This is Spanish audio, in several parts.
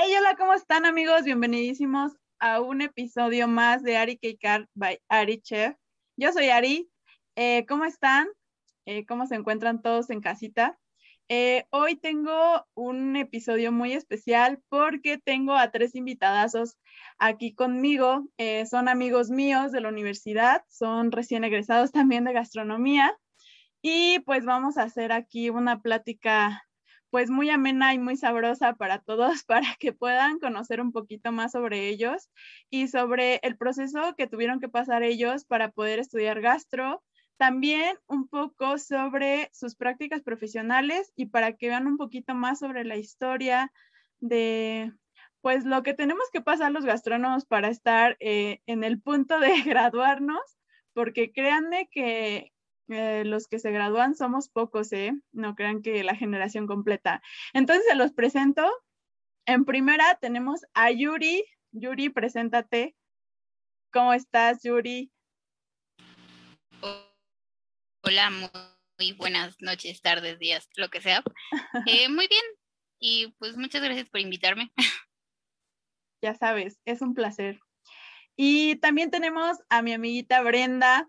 Hola, ¿cómo están amigos? Bienvenidísimos a un episodio más de Ari Cake by Ari Chef. Yo soy Ari. Eh, ¿Cómo están? Eh, ¿Cómo se encuentran todos en casita? Eh, hoy tengo un episodio muy especial porque tengo a tres invitadazos aquí conmigo. son amigos míos de la universidad, son recién egresados también de gastronomía y pues vamos a hacer aquí una plática pues muy amena y muy sabrosa para todos, para que puedan conocer un poquito más sobre ellos y sobre el proceso que tuvieron que pasar ellos para poder estudiar gastro. También un poco sobre sus prácticas profesionales y para que vean un poquito más sobre la historia de, pues, lo que tenemos que pasar los gastrónomos para estar eh, en el punto de graduarnos, porque créanme que, eh, los que se gradúan somos pocos, ¿eh? No crean que la generación completa. Entonces se los presento. En primera tenemos a Yuri. Yuri, preséntate. ¿Cómo estás, Yuri? Hola, muy buenas noches, tardes, días, lo que sea. Eh, muy bien. Y pues muchas gracias por invitarme. Ya sabes, es un placer. Y también tenemos a mi amiguita Brenda.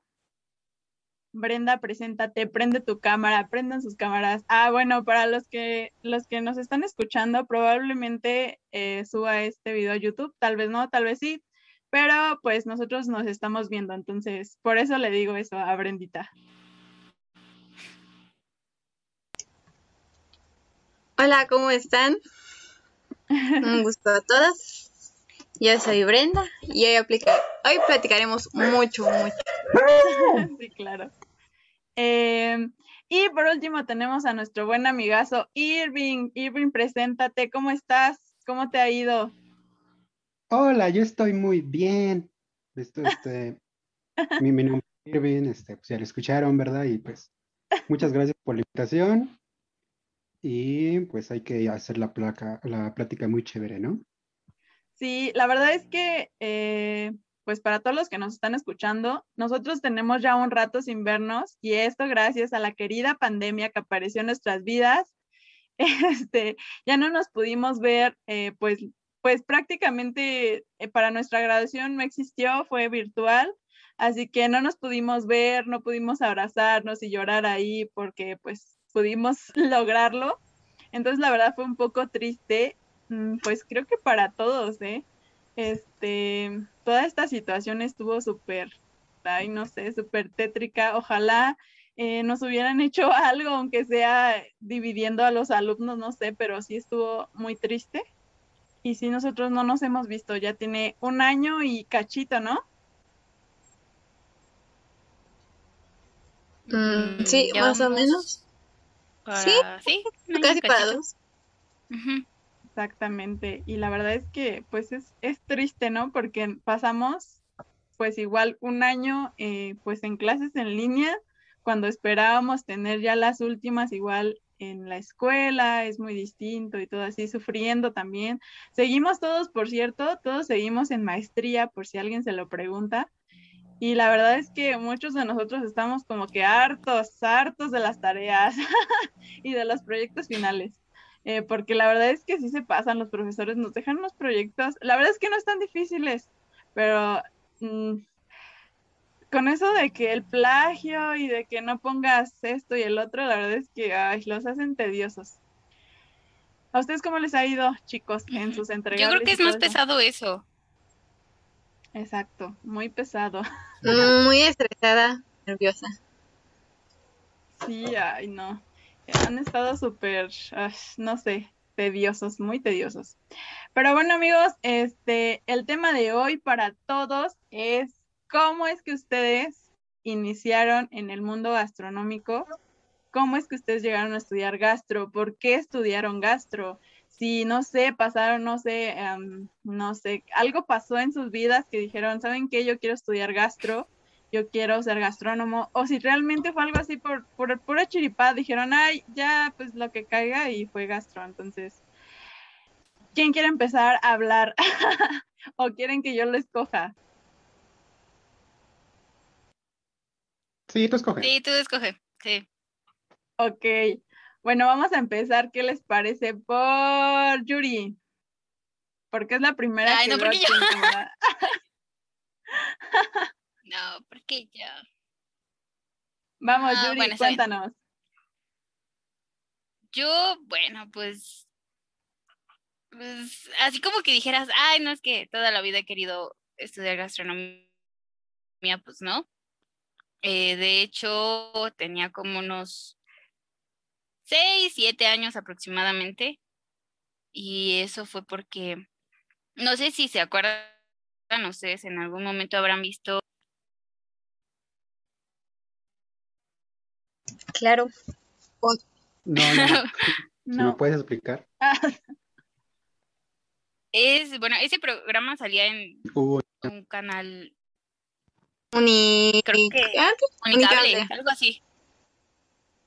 Brenda, preséntate, prende tu cámara, prendan sus cámaras. Ah, bueno, para los que, los que nos están escuchando, probablemente eh, suba este video a YouTube, tal vez no, tal vez sí, pero pues nosotros nos estamos viendo, entonces por eso le digo eso a Brendita. Hola, ¿cómo están? Un gusto a todas. Yo soy Brenda y hoy, hoy platicaremos mucho, mucho. Sí, claro. Em, y por último tenemos a nuestro buen amigazo Irving. Irving, preséntate, ¿cómo estás? ¿Cómo te ha ido? Hola, yo estoy muy bien. Esto, este, mi, nombre es Irving, este, pues ya lo escucharon, ¿verdad? Y pues muchas gracias por la invitación. Y pues hay que hacer la, placa, la plática muy chévere, ¿no? Sí, la verdad es que, eh, pues para todos los que nos están escuchando, nosotros tenemos ya un rato sin vernos y esto gracias a la querida pandemia que apareció en nuestras vidas. Este, ya no nos pudimos ver, eh, pues, pues prácticamente eh, para nuestra graduación no existió, fue virtual, así que no nos pudimos ver, no pudimos abrazarnos y llorar ahí porque pues pudimos lograrlo. Entonces la verdad fue un poco triste Mm, pues creo que para todos, ¿eh? Este, toda esta situación estuvo súper, ay, no sé, súper tétrica. Ojalá eh, nos hubieran hecho algo, aunque sea dividiendo a los alumnos, no sé, pero sí estuvo muy triste. Y sí, nosotros no nos hemos visto, ya tiene un año y cachito, ¿no? Mm, sí, más o menos. sí, sí, casi para dos. Exactamente. Y la verdad es que pues es, es triste, ¿no? Porque pasamos pues igual un año eh, pues en clases en línea cuando esperábamos tener ya las últimas igual en la escuela, es muy distinto y todo así, sufriendo también. Seguimos todos, por cierto, todos seguimos en maestría, por si alguien se lo pregunta. Y la verdad es que muchos de nosotros estamos como que hartos, hartos de las tareas y de los proyectos finales. Eh, porque la verdad es que sí se pasan, los profesores nos dejan unos proyectos, la verdad es que no están difíciles, pero mm, con eso de que el plagio y de que no pongas esto y el otro, la verdad es que los hacen tediosos. ¿A ustedes cómo les ha ido, chicos, en sus entregas? Yo creo que es más pesado eso. Exacto, muy pesado. Muy estresada, nerviosa. Sí, ay, no han estado súper, no sé, tediosos, muy tediosos. Pero bueno, amigos, este, el tema de hoy para todos es cómo es que ustedes iniciaron en el mundo gastronómico, cómo es que ustedes llegaron a estudiar gastro, por qué estudiaron gastro, si no sé, pasaron, no sé, em, no sé, algo pasó en sus vidas que dijeron, ¿saben qué? Yo quiero estudiar gastro yo quiero ser gastrónomo, o si realmente fue algo así por, por pura chiripad, dijeron, ay, ya, pues lo que caiga y fue gastro. Entonces, ¿quién quiere empezar a hablar? ¿O quieren que yo lo escoja? Sí, tú escoge. Sí, tú escoge, sí. Ok, bueno, vamos a empezar. ¿Qué les parece por Yuri? Porque es la primera Ay, que no, porque yo-. No, porque ya. Vamos, Ah, Yuri, bueno, cuéntanos. Yo, bueno, pues, pues, así como que dijeras, ay, no es que toda la vida he querido estudiar gastronomía, pues no. Eh, de hecho, tenía como unos seis, siete años aproximadamente. Y eso fue porque, no sé si se acuerdan ustedes, en algún momento habrán visto Claro. No, no, no. Si me puedes explicar. Ah, Es, bueno, ese programa salía en un canal Uni... Creo que- antes, Unicable, Unicable. algo así.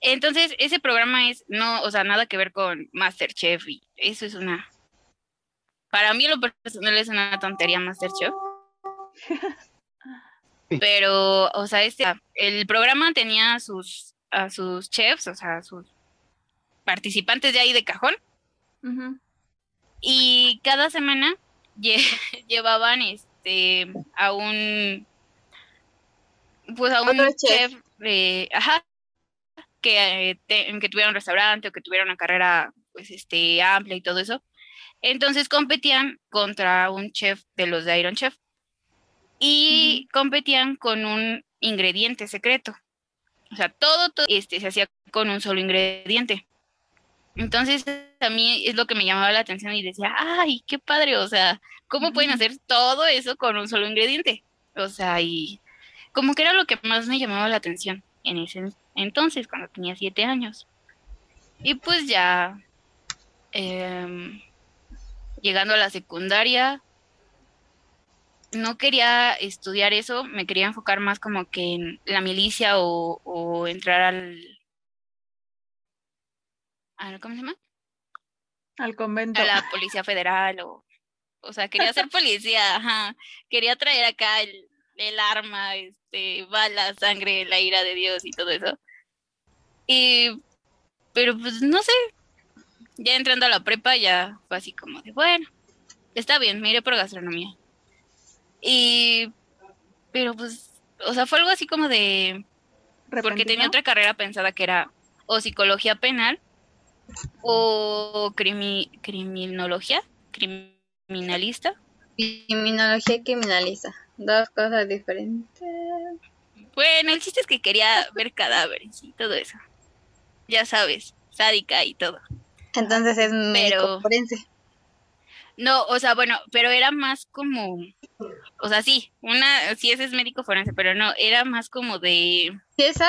Entonces, ese programa es, no, o sea, nada que ver con Masterchef y eso es una, para mí en lo personal es una tontería Masterchef. Pero, o sea, este, el programa tenía sus, a sus chefs, o sea, a sus participantes de ahí de cajón, y cada semana lle- llevaban este a un pues a un chef. chef, eh, ajá que, eh, te- que tuviera un restaurante o que tuviera una carrera pues este amplia y todo eso. Entonces competían contra un chef de los de Iron Chef. Y competían con un ingrediente secreto o sea todo, todo este se hacía con un solo ingrediente entonces, a mí es lo que me llamaba la atención y decía, ay, qué padre, o sea, ¿cómo pueden hacer todo eso con un solo ingrediente? O sea, y como que era lo que más me llamaba la atención en ese entonces, cuando tenía siete años. Y pues ya, em, llegando a la secundaria, no quería estudiar eso, me quería enfocar más como que en la milicia o, o entrar al, al- ¿cómo se llama? Al convento. a la Policía Federal o, o sea, quería ser policía, ajá. quería traer acá el, el arma, este, balas, sangre, la ira de Dios y todo eso. Y, pero pues no sé, ya entrando a la prepa ya fue así como de, bueno, está bien, me iré por gastronomía. Y, pero pues, o sea, fue algo así como de, porque tenía otra carrera pensada que era o psicología penal o crimi- criminología, criminalista. Criminología y criminalista. Dos cosas diferentes. Bueno, el chiste es que quería ver cadáveres y todo eso. Ya sabes, sádica y todo. Entonces es médico forense. No, o sea, bueno, pero era más como, o sea, sí, una, sí ese es médico forense, pero no, era más como de, ¿CSI?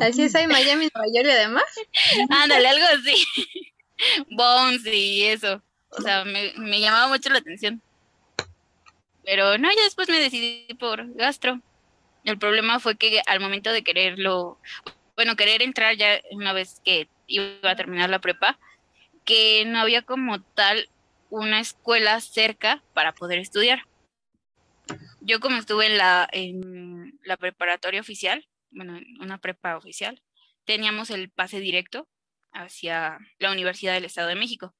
¿Al CSI Miami, Nueva York y además? ándale, algo así, Bones y eso, o sea, me, me llamaba mucho la atención. Pero no, ya después me decidí por gastro. El problema fue que al momento de quererlo, bueno, querer entrar ya una vez que iba a terminar la prepa, que no había como tal una escuela cerca para poder estudiar. Yo como estuve en la, en la preparatoria oficial, bueno, en una prepa oficial, teníamos el pase directo hacia la Universidad del Estado de México.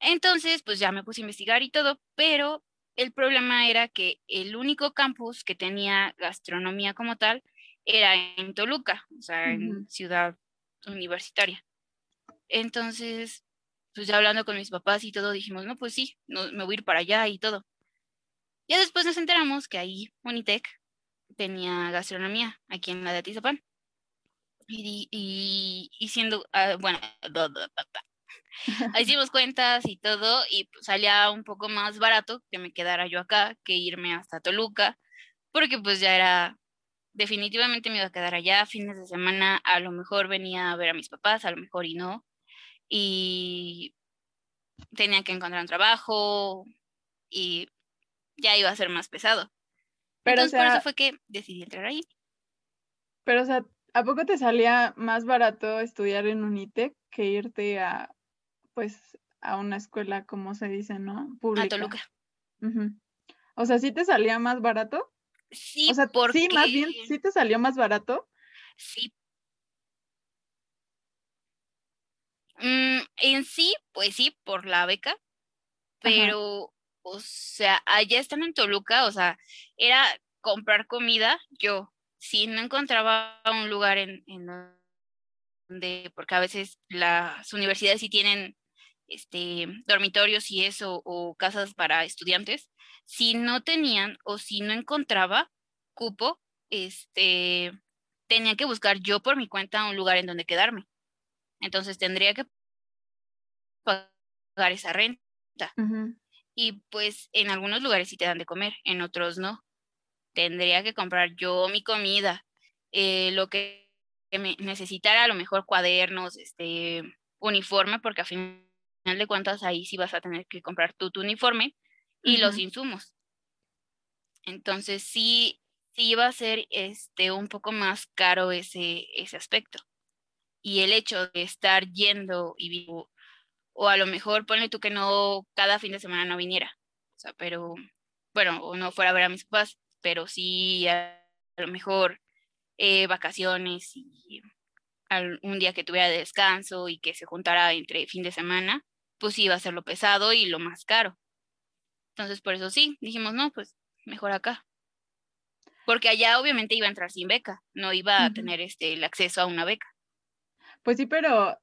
Entonces, pues ya me puse a investigar y todo, pero el problema era que el único campus que tenía gastronomía como tal era en Toluca, o sea, en ciudad universitaria. Entonces, pues ya hablando con mis papás y todo, dijimos, no, pues sí, no, me voy a ir para allá y todo. Ya después nos enteramos que ahí Unitec tenía gastronomía aquí en la de Atizapán. Y, y, y siendo, ah, bueno, hicimos cuentas y todo, y pues salía un poco más barato que me quedara yo acá que irme hasta Toluca, porque pues ya era, definitivamente me iba a quedar allá, fines de semana, a lo mejor venía a ver a mis papás, a lo mejor y no, y tenía que encontrar un trabajo, y ya iba a ser más pesado. Pero, o Entonces por eso fue que decidí entrar ahí. pero, o sea, ¿a poco te salía más barato estudiar en Unitec que irte a, pues, a una escuela, como se dice, ¿no? A Pública. Toluca. Ujú. O sea, ¿sí te salía más barato? Sí, o sea, porque... sí, más bien, ¿sí te salió más barato? Sí. Mm, en sí, pues sí, por la beca, pero, o sea, allá están en Toluca, o sea, era comprar comida yo, si no encontraba un lugar en, en donde, porque a veces las universidades sí tienen este, dormitorios y eso, o casas para estudiantes, si no tenían o si no encontraba cupo, este, tenía que buscar yo por mi cuenta un lugar en donde quedarme. Entonces tendría que pagar esa renta. Y pues en algunos lugares sí te dan de comer, en otros no. Tendría que comprar yo mi comida, eh, lo que me necesitara, a lo mejor cuadernos, este, uniforme, porque a final de cuentas ahí sí vas a tener que comprar tu, tu uniforme y los insumos. Entonces sí, sí iba a ser este, un poco más caro ese, ese aspecto. Y el hecho de estar yendo y vivo, o a lo mejor ponle tú que no cada fin de semana no viniera, o sea, pero bueno, o no fuera a ver a mis papás, pero sí a, lo mejor eh, vacaciones y un día que tuviera descanso y que se juntara entre fin de semana, pues iba a ser lo pesado y lo más caro. Entonces, por eso sí, dijimos, no, pues mejor acá. Porque allá obviamente iba a entrar sin beca, no iba a tener este el acceso a una beca. Pues sí, pero,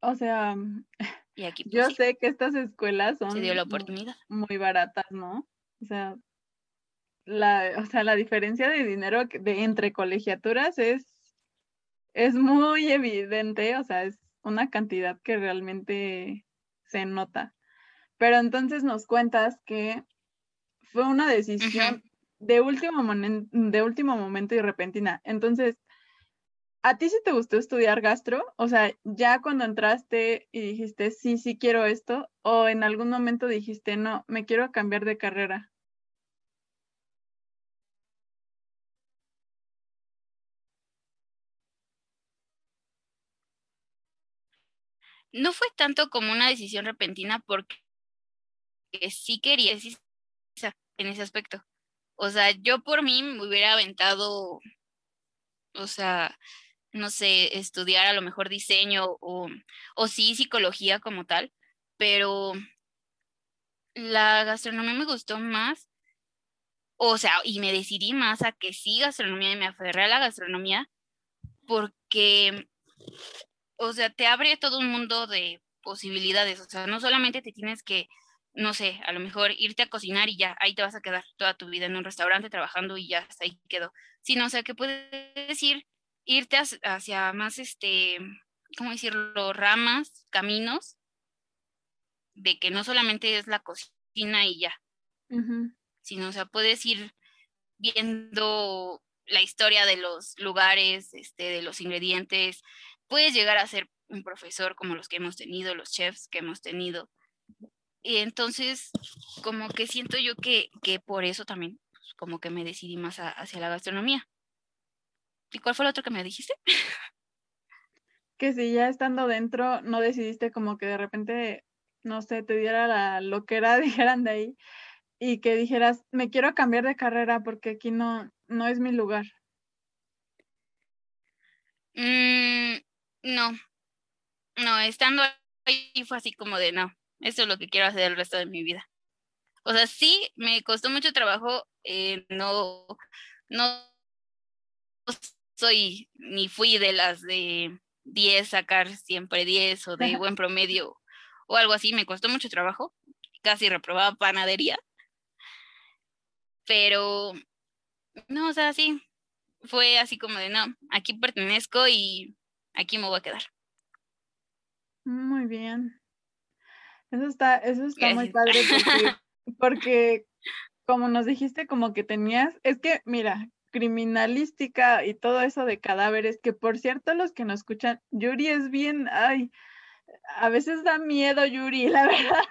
o sea, y aquí, pues yo sé que estas escuelas son se dio la oportunidad. Muy, baratas, ¿no? O sea, la, o sea, la diferencia de dinero de, entre colegiaturas es, es muy evidente, o sea, es una cantidad que realmente se nota. Pero entonces nos cuentas que fue una decisión de, último de último momento y repentina. Entonces, ¿a ti sí te gustó estudiar gastro? O sea, ya cuando entraste y dijiste, sí, sí quiero esto, o en algún momento dijiste, no, me quiero cambiar de carrera. No fue tanto como una decisión repentina porque sí quería, en ese aspecto. O sea, yo por mí me hubiera aventado, o sea, no sé, estudiar a lo mejor diseño o, o sí psicología como tal, pero la gastronomía me gustó más, o sea, y me decidí más a que sí gastronomía y me aferré a la gastronomía porque, o sea, te abre todo un mundo de posibilidades, o sea, no solamente te tienes que no sé, a lo mejor irte a cocinar y ya, ahí te vas a quedar toda tu vida en un restaurante trabajando y ya hasta ahí quedó. Sino, o sea, que puedes decir, irte hacia, más, este, ¿cómo decirlo? Ramas, caminos, de que no solamente es la cocina y ya, sino, o sea, puedes ir viendo la historia de los lugares, este, de los ingredientes, puedes llegar a ser un profesor como los que hemos tenido, los chefs que hemos tenido, y entonces, como que siento yo que, que por eso también, pues, como que me decidí más hacia la gastronomía. ¿Y cuál fue el otro que me dijiste? Que si ya estando dentro no decidiste como que de repente, no sé, te diera la loquera, dijeran de ahí, y que dijeras, me quiero cambiar de carrera porque aquí no, no es mi lugar. Mm, no, no, estando ahí fue así como de no, eso es lo que quiero hacer el resto de mi vida. O sea, sí, me costó mucho trabajo, eh, no, no soy ni fui de las de 10 sacar siempre 10 o de buen promedio o algo así, me costó mucho trabajo, casi reprobaba panadería. Pero, no, o sea, sí, fue así como de, no, aquí pertenezco y aquí me voy a quedar. Muy bien. Eso está, eso está muy padre porque, porque, como nos dijiste, como que tenías, es que, mira, criminalística y todo eso de cadáveres, que por cierto, los que nos escuchan, Yuri es bien, ay, a veces da miedo Yuri, la verdad.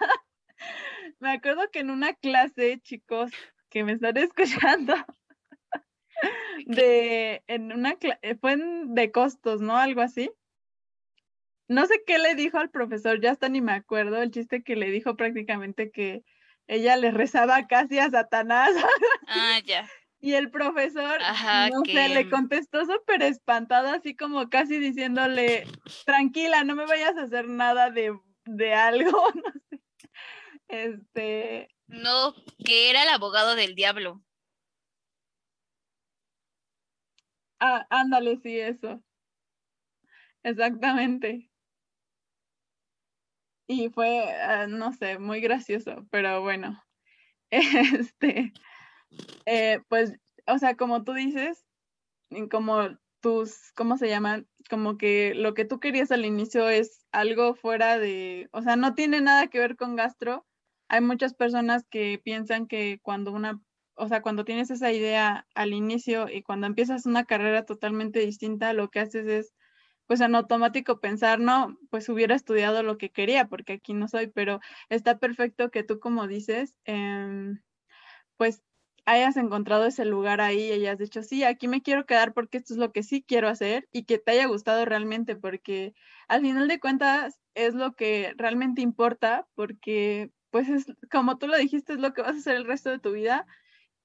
Me acuerdo que en una clase, chicos, que me están escuchando, de, en una, fue de costos, ¿no? Algo así no sé qué le dijo al profesor, ya hasta ni me acuerdo, el chiste que le dijo prácticamente que ella le rezaba casi a Satanás. Ah, ya. Y el profesor, no sé, le contestó súper espantado, así como casi diciéndole, tranquila, no me vayas a hacer nada de, de algo, no sé. Este, No, que era el abogado del diablo. ah, ándale, sí, eso. Exactamente. Y fue, ah, no sé, muy gracioso, pero bueno. Este, eh, pues, o sea, como tú dices, como tus, ¿cómo se llaman? Como que lo que tú querías al inicio es algo fuera de, o sea, no tiene nada que ver con gastro. Hay muchas personas que piensan que cuando una, o sea, cuando tienes esa idea al inicio y cuando empiezas una carrera totalmente distinta, lo que haces es, pues en automático pensar, no, pues hubiera estudiado lo que quería, porque aquí no soy, pero está perfecto que tú, como dices, em, pues hayas encontrado ese lugar ahí y hayas dicho, sí, aquí me quiero quedar porque esto es lo que sí quiero hacer y que te haya gustado realmente, porque al final de cuentas es lo que realmente importa, porque pues es como tú lo dijiste, es lo que vas a hacer el resto de tu vida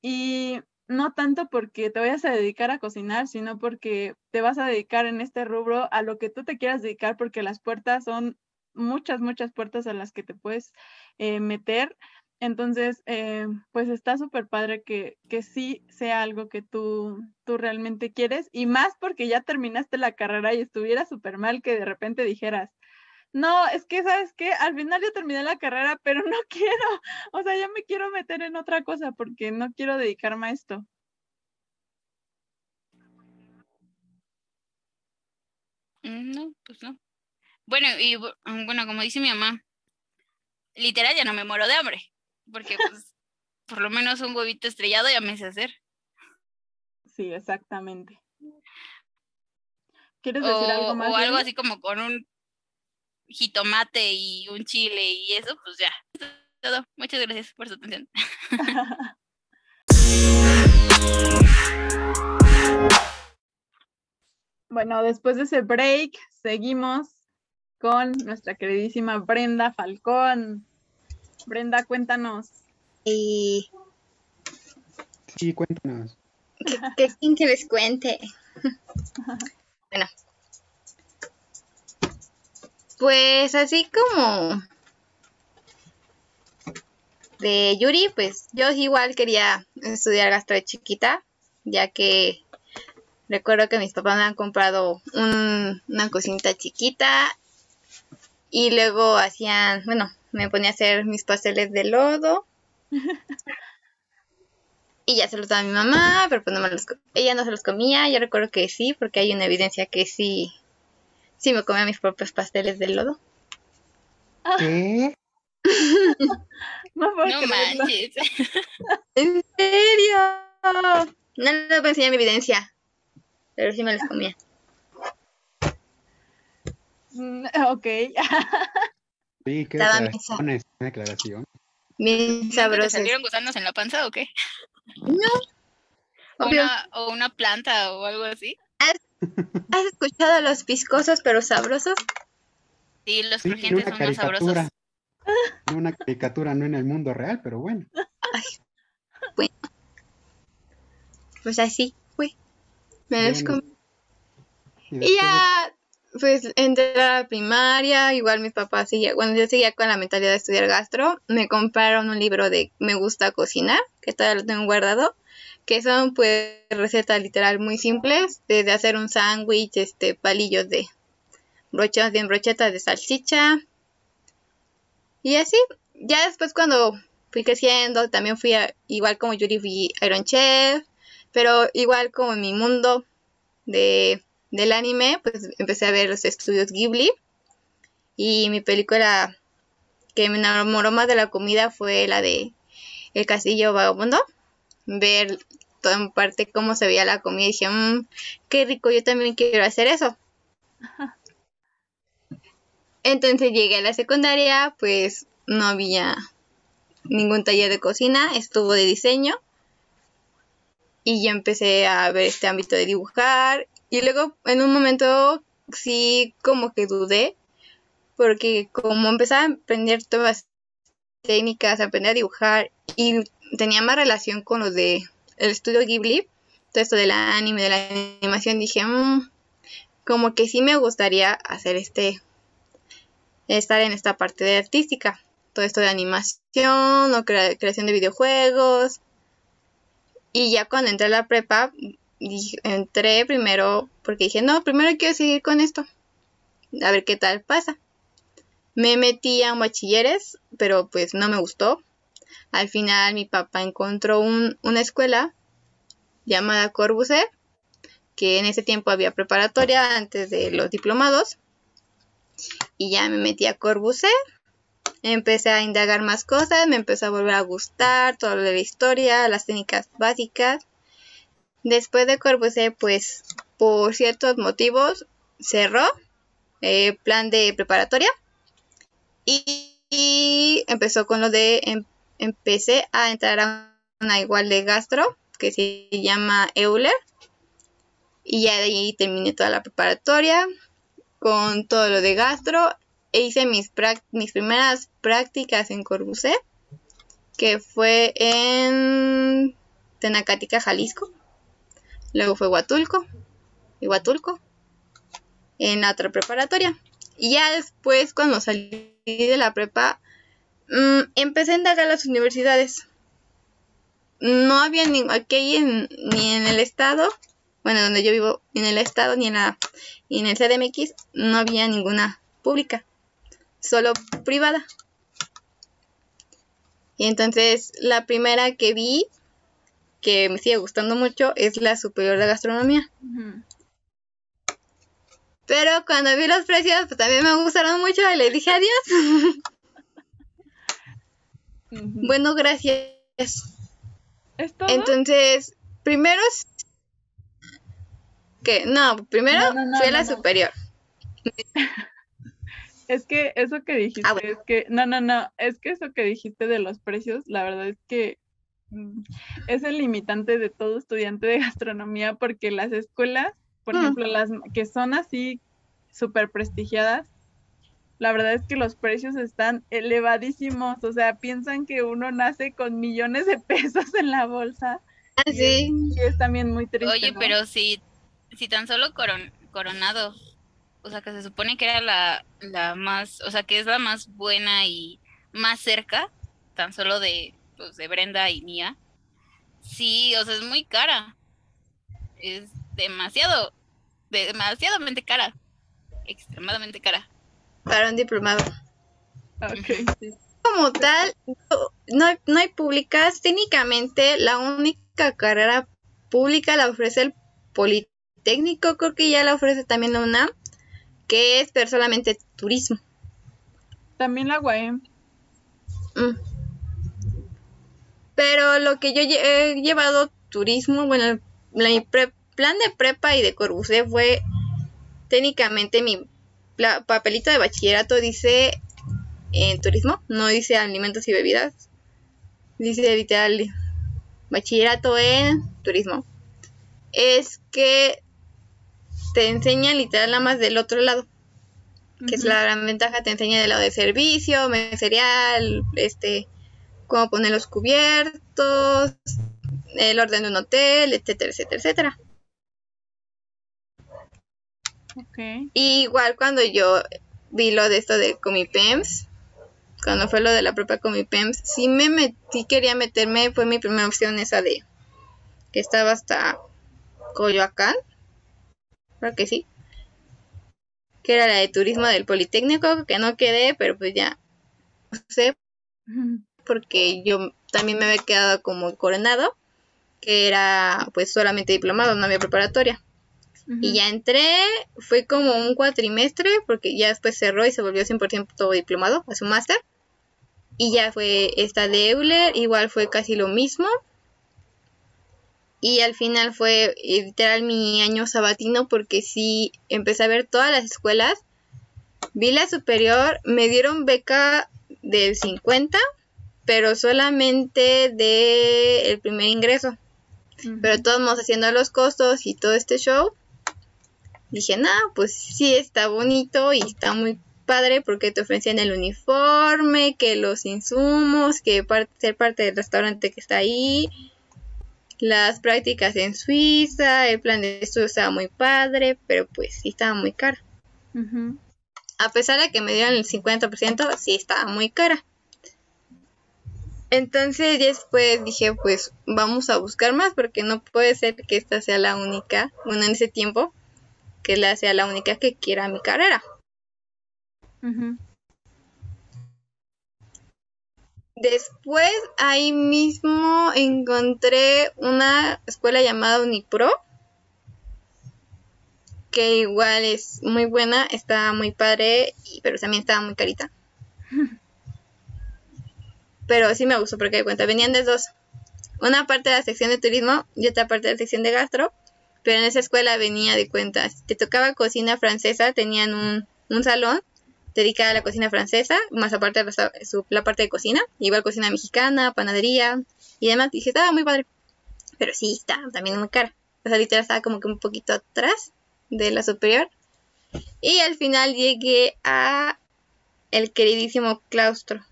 y no tanto porque te vayas a dedicar a cocinar, sino porque te vas a dedicar en este rubro a lo que tú te quieras dedicar, porque las puertas son muchas, muchas puertas a las que te puedes eh, meter. Entonces, eh, pues está súper padre que, que sí sea algo que tú, tú realmente quieres y más porque ya terminaste la carrera y estuviera súper mal que de repente dijeras, no, es que, ¿sabes qué? Al final yo terminé la carrera, pero no quiero, o sea, ya me quiero meter en otra cosa porque no quiero dedicarme a esto. Mm, No, pues no. Bueno, y mm, bueno, como dice mi mamá, literal ya no me muero de hambre, porque pues por lo menos un huevito estrellado ya me sé hacer. Sí, exactamente. ¿Quieres decir O, algo más? o algo así como con un jitomate y un chile y eso, pues ya. Todo. Muchas gracias por su atención. Bueno, después de ese break, seguimos con nuestra queridísima Brenda Falcón. Brenda, cuéntanos. Y Sí, cuéntanos. quieren que les cuente. bueno. Pues así como de Yuri, pues yo igual quería estudiar gastro de chiquita, ya que recuerdo que mis papás me han comprado un- una cocinita chiquita y luego hacían, bueno, me ponía a hacer mis pasteles de lodo y ya se los daba a mi mamá, pero pues no me los, ella no se los comía, yo recuerdo que sí, porque hay una evidencia que sí, sí me comía mis propios pasteles de lodo. ¿Qué? No manches. ¿En serio? No les voy a enseñar mi evidencia, pero sí me los comía. Ok. Sí, qué Estaba declaración es una declaración. Bien ¿Nunca ¿Te sabrosos. salieron gusanos en la panza o qué? O Obvio. una, o una planta o algo así. ¿Has escuchado los viscosos pero sabrosos? Sí, los Sí, crujientes son más sabrosos. caricatura. En una caricatura, no en el mundo real, pero bueno. Pues así fue. Me los Bueno, comí. Y Y ya, pues entré a la primaria, igual mis papás seguía, bueno, yo seguía con la mentalidad de estudiar gastro, me compraron un libro de Me gusta cocinar, que todavía lo tengo guardado, que son pues recetas literal muy simples, desde hacer un sándwich, este, palillos de brochetas, bien brochetas de salchicha, y así, ya después cuando fui creciendo, también fui a, igual como Yuri fui Iron Chef, pero igual como en mi mundo de del anime, pues empecé a ver los estudios Ghibli. Y mi película que me enamoró más de la comida fue la de El Castillo Vagabundo. Ver toda en parte cómo se veía la comida y dije, "Mm, qué rico, yo también quiero hacer eso. Entonces llegué a la secundaria, pues no había ningún taller de cocina, estuvo de diseño. Y yo empecé a ver este ámbito de dibujar. Y luego en un momento sí como que dudé. Porque como empezaba a aprender todas técnicas, aprender a dibujar. Y tenía más relación con lo de el estudio Ghibli. Todo esto del anime, de la animación. Dije, "Mm, como que sí me gustaría hacer este estar en esta parte de artística. todo esto de animación o creación de videojuegos. Y ya cuando entré a la prepa, entré primero porque dije, no, primero quiero seguir con esto. A ver qué tal pasa. Me metí a un bachilleres, pero pues no me gustó. Al final mi papá encontró una escuela llamada Corbusier, que en ese tiempo había preparatoria antes de los diplomados. Y ya me metí a Corbusier. Empecé a indagar más cosas, me empezó a volver a gustar todo lo de la historia, las técnicas básicas. Después de Corbusier, pues por ciertos motivos cerró el eh, plan de preparatoria y, empezó con lo de em, empecé a entrar a una igual de gastro que se llama Euler y ya de ahí terminé toda la preparatoria con todo lo de gastro e hice mis, mis primeras prácticas en Corbusier que fue en Tenacática, Jalisco. Luego fue Huatulco y Huatulco en la otra preparatoria. Y ya después, cuando salí de la prepa, mm, empecé a indagar las universidades. No había ni aquí en, ni en el estado, bueno, donde yo vivo, ni en el estado, ni en, la, ni en el CDMX, no había ninguna pública, solo privada. Y entonces la primera que vi, que me sigue gustando mucho, es la Superior de Gastronomía. Pero cuando vi los precios, pues también me gustaron mucho y le dije adiós. Bueno, gracias. Entonces, primero que no, primero fue la superior. Es que eso que dijiste, ah, es que, no, no, no, es que eso que dijiste de los precios, la verdad es que es el limitante de todo estudiante de gastronomía porque las escuelas por mm. ejemplo, las que son así súper prestigiadas, la verdad es que los precios están elevadísimos, o sea, piensan que uno nace con millones de pesos en la bolsa. Ah, sí. Y es, también muy triste. Oye, pero si, si tan solo Coronado, o sea, que se supone que era la, la más, o sea, que es la más buena y más cerca, tan solo de, pues, de Brenda y mía, sí, o sea, es muy cara. Es demasiado demasiadamente cara. Extremadamente cara. Para un diplomado. Como tal, no, no hay públicas. Técnicamente, la única carrera pública la ofrece el Politécnico, creo que ya la ofrece también la UNAM, que es pero solamente turismo. También la UAM. Mm. Pero lo que yo he llevado turismo, bueno, la plan de prepa y de Corbusier fue técnicamente mi papelito de bachillerato dice en turismo, no dice alimentos y bebidas. Dice literal bachillerato en turismo. Es que te enseña literal nada más del otro lado. Que es la gran ventaja, te enseña del lado de servicio, cereal, este, cómo poner los cubiertos, el orden de un hotel, etcétera, etcétera, etcétera. Igual cuando yo vi lo de esto de Comipems, cuando fue lo de la propia Comipems, sí me metí, quería meterme, fue mi primera opción esa de que estaba hasta Coyoacán, creo que sí, que era la de turismo del Politécnico, que no quedé, pero pues ya, no sé, porque yo también me había quedado como coronado, que era pues solamente diplomado, no había preparatoria. Y ya entré, fue como un cuatrimestre, porque ya después cerró y se volvió 100% todo diplomado a su máster. Y ya fue esta de Euler, igual fue casi lo mismo. Y al final fue literal mi año sabatino porque sí empecé a ver todas las escuelas. Vi la superior, me dieron beca del 50, pero solamente de el primer ingreso. Pero todos haciendo los costos y todo este show dije, no, pues sí está bonito y está muy padre porque te ofrecían el uniforme, que los insumos, que ser parte del restaurante que está ahí, las prácticas en Suiza, el plan de estudio estaba muy padre, pero pues sí estaba muy cara. A pesar de que me dieron el 50%, sí estaba muy cara. Entonces después dije, pues vamos a buscar más porque no puede ser que esta sea la única, bueno, en ese tiempo, que la sea la única que quiera mi carrera. Después ahí mismo encontré una escuela llamada Unipro, que igual es muy buena, está muy padre, pero también estaba muy carita. Pero sí me gustó porque de cuenta, venían de dos. Una parte de la sección de turismo y otra parte de la sección de gastro, pero en esa escuela venía de cuenta, te tocaba cocina francesa, tenían un, un salón dedicada a la cocina francesa, más aparte de la parte de cocina, igual cocina mexicana, panadería y demás. Dije, estaba muy padre. Pero sí, está también muy cara. O sea, literal estaba como que un poquito atrás de la superior. Y al final llegué a el queridísimo claustro,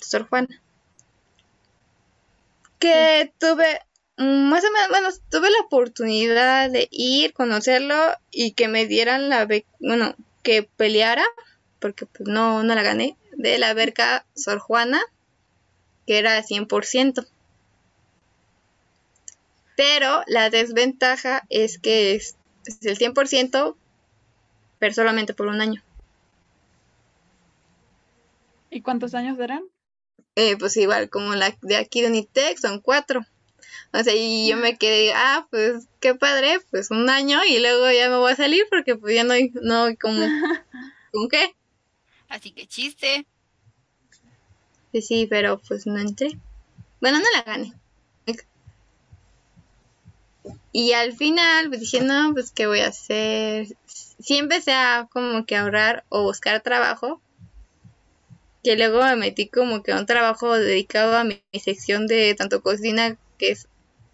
Sor Juana. Que tuve más o menos, bueno, tuve la oportunidad de ir, conocerlo y que me dieran la beca, bueno, que peleara porque pues no, no la gané, de la beca Sor Juana, que era 100%. Pero la desventaja es que es, es el 100%, pero solamente por un año. ¿Y cuántos años eran? Eh, pues igual, como la de aquí de Unitec, son cuatro. O sea, y yo me quedé, ah, pues qué padre, pues un año y luego ya me voy a salir porque pues ya no hay, no hay como, ¿con qué? Así que chiste. Sí, sí, pero pues no entré. Bueno, no la gané. Y al final pues dije, no, pues qué voy a hacer. Sí empecé a como que ahorrar o buscar trabajo. Que luego me metí como que a un trabajo dedicado a mi, mi sección de tanto cocina que es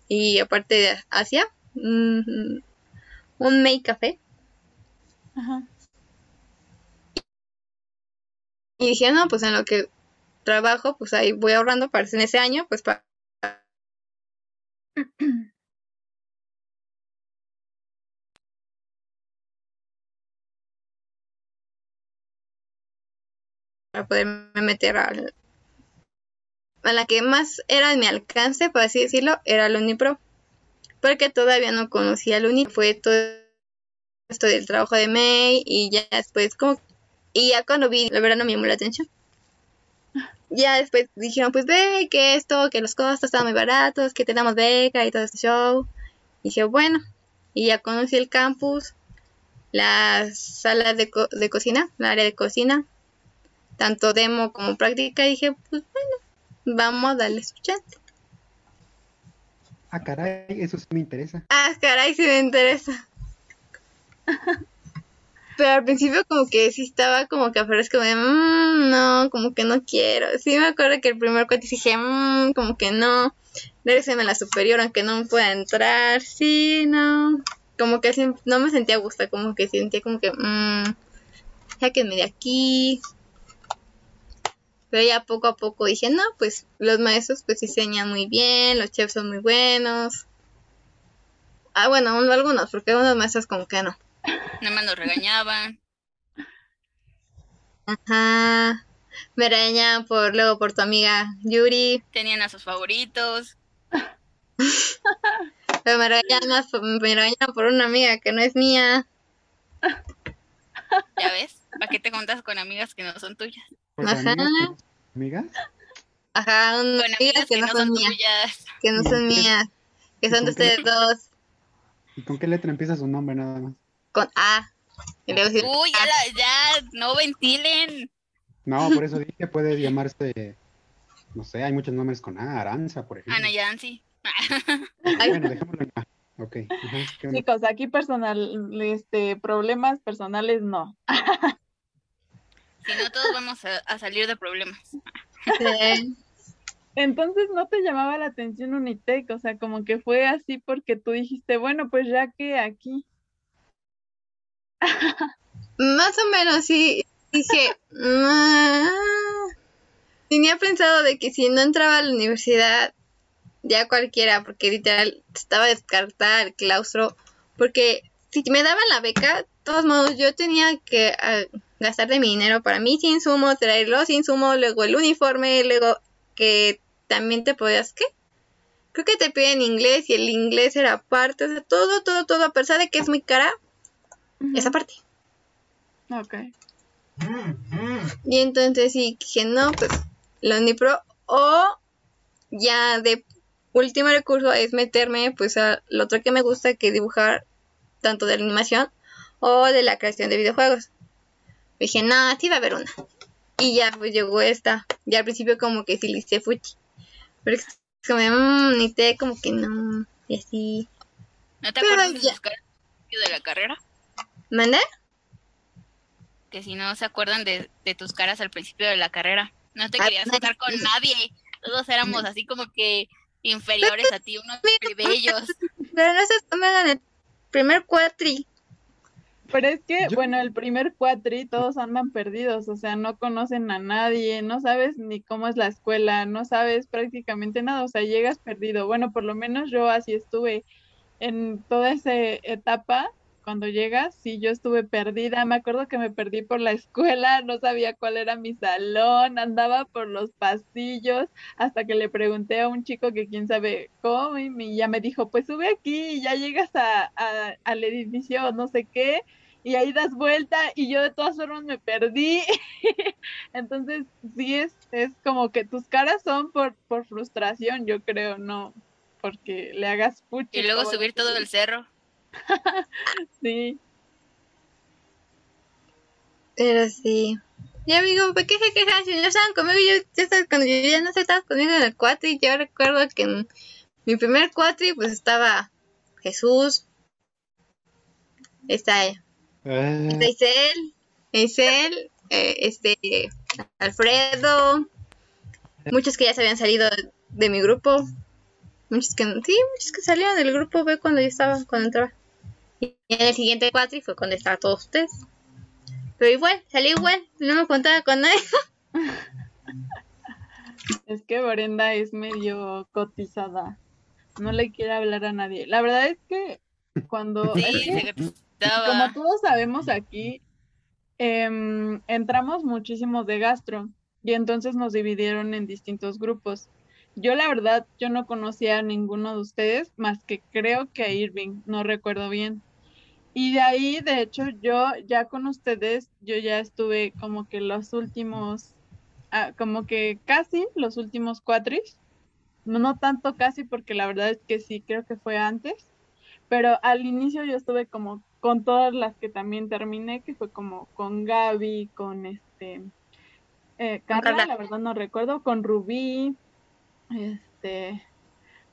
y aparte de Asia. mm, un make café. Ajá. Y dije, no, pues en lo que trabajo, pues ahí voy ahorrando para en ese año, pues para para poderme meter al, a la que más era de mi alcance, por así decirlo, era el Unipro. Porque todavía no conocía el Uni, fue todo esto del trabajo de May y ya después como y ya cuando vi, la verdad no me llamó la atención. Ya después dijeron, pues ve que esto, que los costos estaban muy baratos, que tenemos beca y todo este show. Y dije, bueno, y ya conocí el campus, las salas de, co- de cocina, la área de cocina, tanto demo como práctica. Y dije, pues bueno, vamos a darle su chance. Ah, caray, eso sí me interesa. Ah, caray, sí me interesa. Pero al principio como que sí estaba como que afuera es como de, "Mm, no, como que no quiero. Sí me acuerdo que el primer cuate sí dije, "Mm, como que no. Regreseme la superior aunque no me pueda entrar. Sí, no. Como que no me sentía a gusto, como que sentía como que, mmm, sáquenme de aquí. Pero ya poco a poco dije, no, pues los maestros pues diseñan muy bien, los chefs son muy buenos. Ah, bueno, algunos, porque unos maestros como que no. Nada más nos regañaban. Ajá. Me regañaban por, luego por tu amiga Yuri. Tenían a sus favoritos. Pero me regañaban más, por- me por una amiga que no es mía. ¿Ya ves? ¿Para qué te juntas con amigas que no son tuyas? Pues Ajá. amigas, Ajá, unas Con amigas que no son mías. tuyas. Que no son mías. Que son de ustedes dos. ¿y con qué letra empieza su nombre nada más? Con A. Sí, Uy, ya, la- ya, no ventilen. No, por eso dije, puede llamarse, no sé, hay muchos nombres con A, Aranza, por ejemplo. Ana Yancy. Bueno, dejémoslo en A. Ok. ajá. Chicos, aquí personal, este, problemas personales no. Si no, todos vamos a, a salir de problemas. sí. Entonces no te llamaba la atención Unitec, o sea, como que fue así porque tú dijiste, bueno, pues ya que aquí. Más o menos, sí. Dije, "Ah". tenía pensado de que si no entraba a la universidad, ya cualquiera, porque literal estaba descartada el claustro, porque si me daban la beca, de todos modos yo tenía que ah, gastar de mi dinero para mis insumos, traer los insumos, luego el uniforme, luego que también te podías, ¿qué? Creo que te piden inglés y el inglés era parte, o sea, todo, todo, todo, a pesar de que es muy cara, esa parte. Ok. Y entonces sí dije, no, pues la Unipro o ya de último recurso es meterme pues a lo otro que me gusta que es dibujar tanto de la animación o de la creación de videojuegos. Dije, no, sí va a haber una. Y ya pues llegó esta. Ya al principio como que sí le hice fuchi. Pero es como, mmm, ni te como que no. Y así. ¿No te Pero acuerdas de ya. tus caras al principio de la carrera? ¿Mandé? Que si no se acuerdan de, de tus caras al principio de la carrera. No te Ah, querías juntar con nadie. Todos éramos así como que inferiores a ti, unos plebeyos. Pero no se toman el primer cuatri. Pero es que, Yo- bueno, el primer cuatri todos andan perdidos, o sea, no conocen a nadie, no sabes ni cómo es la escuela, no sabes prácticamente nada, o sea, llegas perdido. Bueno, por lo menos yo así estuve en toda esa etapa, cuando llegas, sí, yo estuve perdida, me acuerdo que me perdí por la escuela, no sabía cuál era mi salón, andaba por los pasillos, hasta que le pregunté a un chico que quién sabe cómo, y ya me dijo, pues sube aquí y ya llegas a, a- al edificio, no sé qué, y ahí das vuelta y yo de todas formas me perdí. Entonces, sí es, es como que tus caras son por, por frustración, yo creo, no porque le hagas puchi. Y luego subir todo el cerro. Sí, Pero sí. Ya amigo, ¿por qué se quejan? Si no estaban conmigo, yo, yo estaba- cuando yo ya no sé, estabas conmigo en el cuatri, yo recuerdo que en mi primer cuatri pues estaba Jesús, está, Ah, está Isel, Isel, eh, este, Alfredo, muchos que ya se habían salido de mi grupo, muchos que, sí, muchos que salieron del grupo B cuando yo estaba, cuando entraba. Y en el siguiente cuatri fue cuando estaban todos ustedes. Pero igual, salí igual, no me contaba con nadie. es que Brenda es medio cotizada. No le quiere hablar a nadie. La verdad es que cuando Sí, es que- como estaba. todos sabemos aquí, em, entramos muchísimos de gastro y entonces nos dividieron en distintos grupos. Yo la verdad, yo no conocía a ninguno de ustedes más que creo que a Irving, no recuerdo bien. Y de ahí, de hecho, yo ya con ustedes, yo ya estuve como que los últimos, ah, como que casi los últimos cuatris. No, no tanto casi porque la verdad es que sí, creo que fue antes. Pero al inicio yo estuve como con todas las que también terminé, que fue como con Gaby, con este eh, Carla. la verdad no recuerdo, con Rubí, este,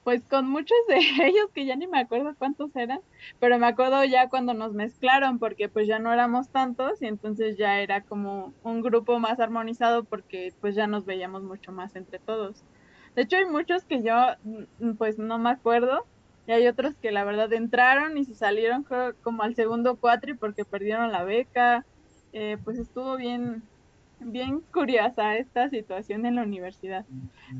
pues con muchos de ellos que ya ni me acuerdo cuántos eran, pero me acuerdo ya cuando nos mezclaron, porque pues ya no éramos tantos y entonces ya era como un grupo más armonizado porque pues ya nos veíamos mucho más entre todos. De hecho hay muchos que yo mm, pues no me acuerdo y hay otros que la verdad entraron y se salieron como al segundo cuatri porque perdieron la beca. Eh, pues estuvo bien, bien curiosa esta situación en la universidad.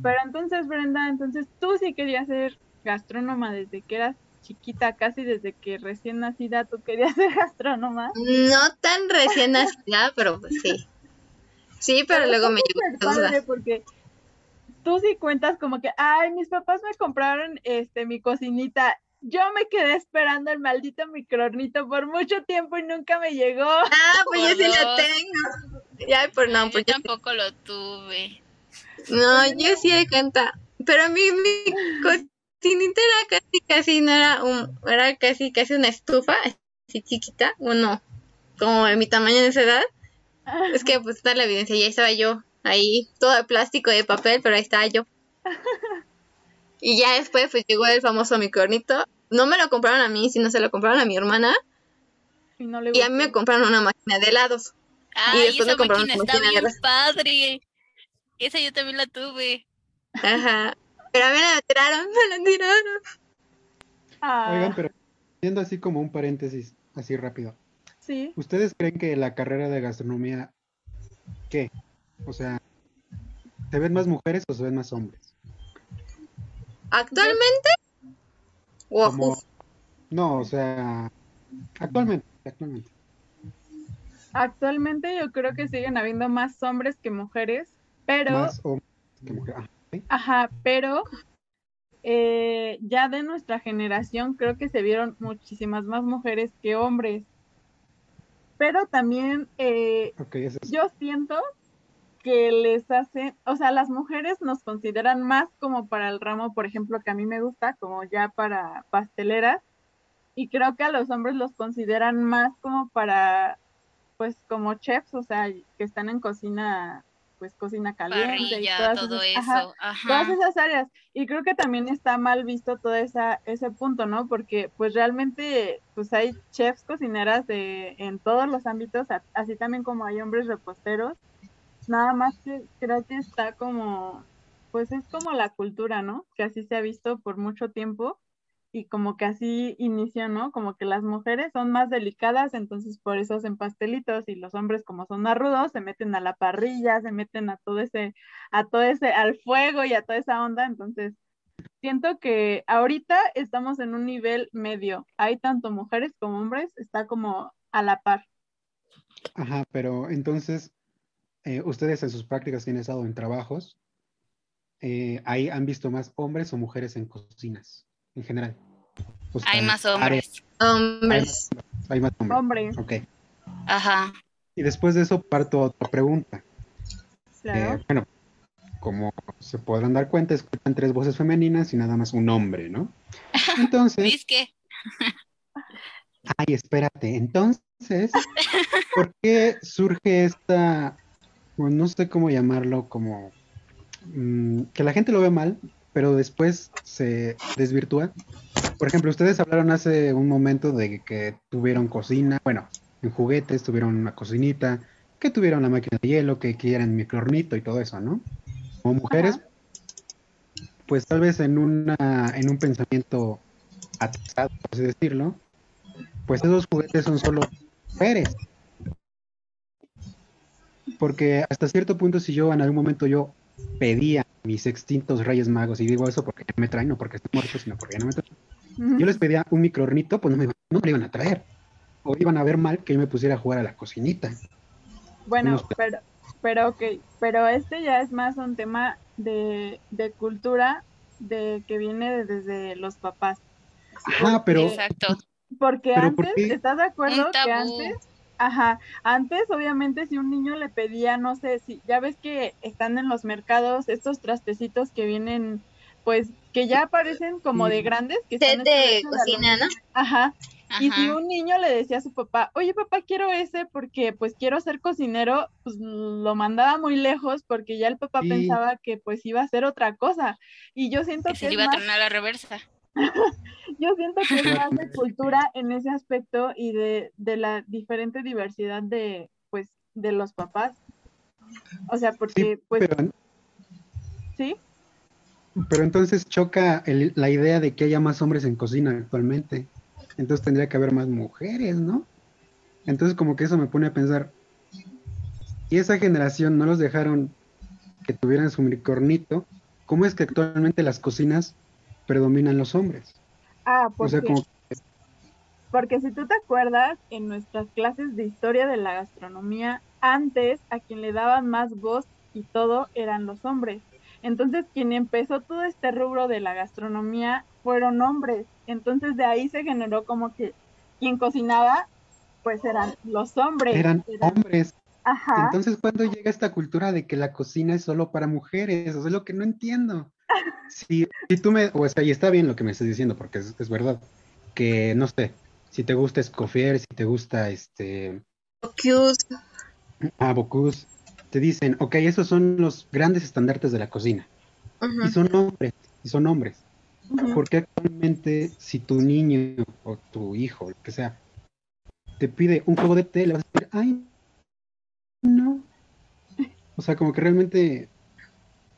Pero entonces, Brenda, entonces tú sí querías ser gastrónoma desde que eras chiquita, casi desde que recién nacida tú querías ser gastrónoma. No tan recién nacida, pero pues sí. Sí, pero luego me llegó porque tú sí cuentas como que, ay, mis papás me compraron este mi cocinita. Yo me quedé esperando el maldito microornito por mucho tiempo y nunca me llegó. Ah, pues yo sí la Dos. tengo. Ya, pues no, pues yo, tampoco lo tuve. no, yo sí de cuenta. Pero mi, mi cocinita era casi, casi, no era un, era casi, casi una estufa, así chiquita, uno, como de mi tamaño en esa edad. Es que pues está la evidencia, ya estaba yo ahí, todo de plástico y de papel, pero ahí estaba yo. Y ya después pues llegó el famoso microornito. No me lo compraron a mí, sino se lo compraron a mi hermana. Y, no le Y a mí me compraron una máquina de helados. Ay, después esa me compraron máquina una está máquina padre. Esa yo también la tuve. Ajá. Pero a mí me la tiraron, me la tiraron. Ah, Oigan, pero haciendo así como un paréntesis, así rápido. sí. ¿Ustedes creen que la carrera de gastronomía, qué? O sea, ¿se ven más mujeres o se ven más hombres? ¿Actualmente? O Como- No, o sea, actualmente, actualmente. Actualmente yo creo que siguen habiendo más hombres que mujeres, pero Más hombres que mujeres. Ah, Ajá, pero eh, ya de nuestra generación creo que se vieron muchísimas más mujeres que hombres. Pero también eh, yo siento que les hace, o sea, las mujeres nos consideran más como para el ramo, por ejemplo, que a mí me gusta, como ya para pasteleras, y creo que a los hombres los consideran más como para, pues como chefs, o sea, que están en cocina pues cocina caliente y todas todo esas, eso, todas esas áreas. Y creo que también está mal visto todo esa, ese punto, ¿no? Porque pues realmente pues hay chefs cocineras de, en todos los ámbitos, así también como hay hombres reposteros. Nada más que creo que está como, pues es como la cultura, ¿no? Que así se ha visto por mucho tiempo y como que así inició, ¿no? Como que las mujeres son más delicadas, entonces por eso hacen pastelitos y los hombres como son más rudos se meten a la parrilla, se meten a todo ese, a todo ese, al fuego y a toda esa onda, entonces siento que ahorita estamos en un nivel medio, hay tanto mujeres como hombres, está como a la par. Ajá, pero entonces, eh, ustedes en sus prácticas que han estado en trabajos, eh, ahí han visto más hombres o mujeres en cocinas en general. hay más hombres. Hombres. Hay más hombres. Hombres. Ok. Ajá. Y después de eso parto otra pregunta. Claro. Eh, bueno, como se podrán dar cuenta, escuchan tres voces femeninas y nada más un hombre, ¿no? Entonces. qué? Ay, espérate. Entonces, ¿por qué surge esta, bueno, no sé cómo llamarlo, como mm, que la gente lo ve mal, pero después se desvirtúa. Por ejemplo, ustedes hablaron hace un momento de que tuvieron cocina, bueno, en juguetes tuvieron una cocinita, que tuvieron la máquina de hielo, que quieran microornito y todo eso, ¿no? Como mujeres, pues tal vez en, una, en un pensamiento atrasado, por así decirlo, pues esos juguetes son solo mujeres. Porque hasta cierto punto, si yo en algún momento yo pedía mis extintos Reyes Magos, y digo eso porque me traen, no porque estoy muerto, sino porque ya no me traen. Yo les pedía un microornito, pues no me, no me iban a traer. O iban a ver mal que yo me pusiera a jugar a la cocinita. Bueno, pero, pero ok, pero este ya es más un tema de, de cultura de que viene desde los papás. Ajá, pero. Exacto. Porque antes, ¿estás de acuerdo que antes Ajá, antes obviamente si un niño le pedía, no sé, si ya ves que están en los mercados estos trastecitos que vienen, pues que ya aparecen como de grandes, que están de cocina, ¿no? Ajá. Y si un niño le decía a su papá, oye papá, quiero ese porque pues quiero ser cocinero, pues lo mandaba muy lejos porque ya el papá pensaba que pues iba a hacer otra cosa. Y yo siento que... se iba a tornar a la reversa. Yo siento que es más de cultura en ese aspecto y de, la diferente diversidad de, pues, de los papás. O sea, porque, pues... Pero, ¿Sí? Pero entonces choca la idea de que haya más hombres en cocina actualmente. Entonces tendría que haber más mujeres, ¿no? Entonces como que eso me pone a pensar, y esa generación no los dejaron que tuvieran su unicornito, ¿cómo es que actualmente las cocinas predominan los hombres. Ah, porque, porque si tú te acuerdas, en nuestras clases de historia de la gastronomía, antes a quien le daban más voz y todo eran los hombres. Entonces, quien empezó todo este rubro de la gastronomía fueron hombres. Entonces, de ahí se generó como que quien cocinaba, pues eran los hombres. Eran, hombres. Ajá. Entonces, ¿cuándo llega esta cultura de que la cocina es solo para mujeres? Eso es lo que no entiendo. Si, tú me, o sea, y está bien lo que me estás diciendo, porque es, verdad, que no sé, si te gusta Escofier, si te gusta este... Bocuse. Ah, Bocuse. Te dicen, ok, esos son los grandes estandartes de la cocina. Y son hombres, y son hombres. Porque actualmente, si tu niño o tu hijo, lo que sea, te pide un juego de té, le vas a decir, ay, no. O sea, como que realmente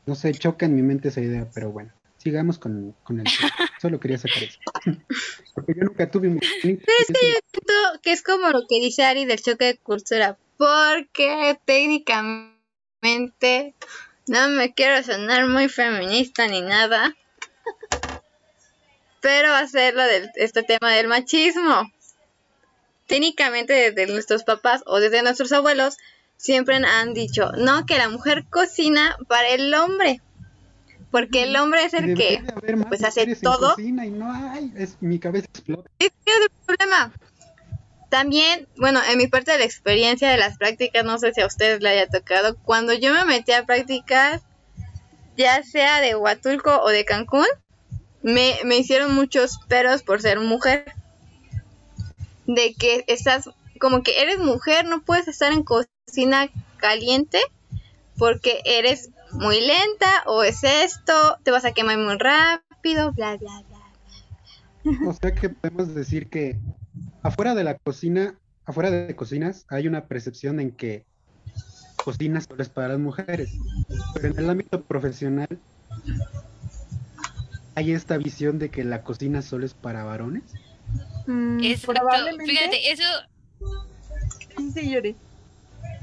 no sé, choca en mi mente esa idea, pero bueno, sigamos con, con el Solo quería sacar eso. Porque yo nunca tuve mi... es que yo que es como lo que dice Ari del choque de cultura, porque técnicamente no me quiero sonar muy feminista ni nada, pero hacerlo de este tema del machismo. Técnicamente desde nuestros papás o desde nuestros abuelos siempre han dicho, no, que la mujer cocina para el hombre. Porque el hombre es el debería que pues, hace todo. y no hay, es, mi cabeza explota. Es que es el problema. También, bueno, en mi parte de la experiencia de las prácticas, no sé si a ustedes le haya tocado, cuando yo me metí a prácticas, ya sea de Huatulco o de Cancún, me, me hicieron muchos peros por ser mujer. De que estás, como que eres mujer, no puedes estar en cocina caliente porque eres muy lenta o es esto, te vas a quemar muy rápido, bla, bla, bla. O sea que podemos decir que afuera de la cocina, afuera de cocinas, hay una percepción en que cocina solo es para las mujeres, pero en el ámbito profesional hay esta visión de que la cocina solo es para varones. Mm, Exacto. probablemente. Fíjate, eso, Sí, sí, Yuri.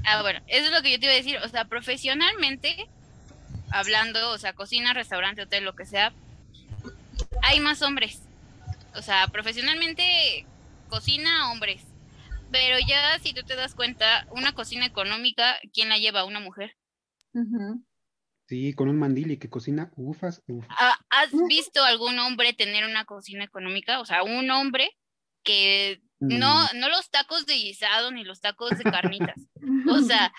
Ah, bueno, eso es lo que yo te iba a decir. O sea, profesionalmente, hablando, o sea, cocina, restaurante, hotel, lo que sea, hay más hombres. O sea, profesionalmente, cocina, hombres. Pero ya si tú te das cuenta, una cocina económica, ¿quién la lleva? Una mujer. Sí, con un mandil y que cocina ufas, uf. Ah, ¿Has visto algún hombre tener una cocina económica? O sea, un hombre que no, Mm, no los tacos de guisado ni los tacos de carnitas. O sea,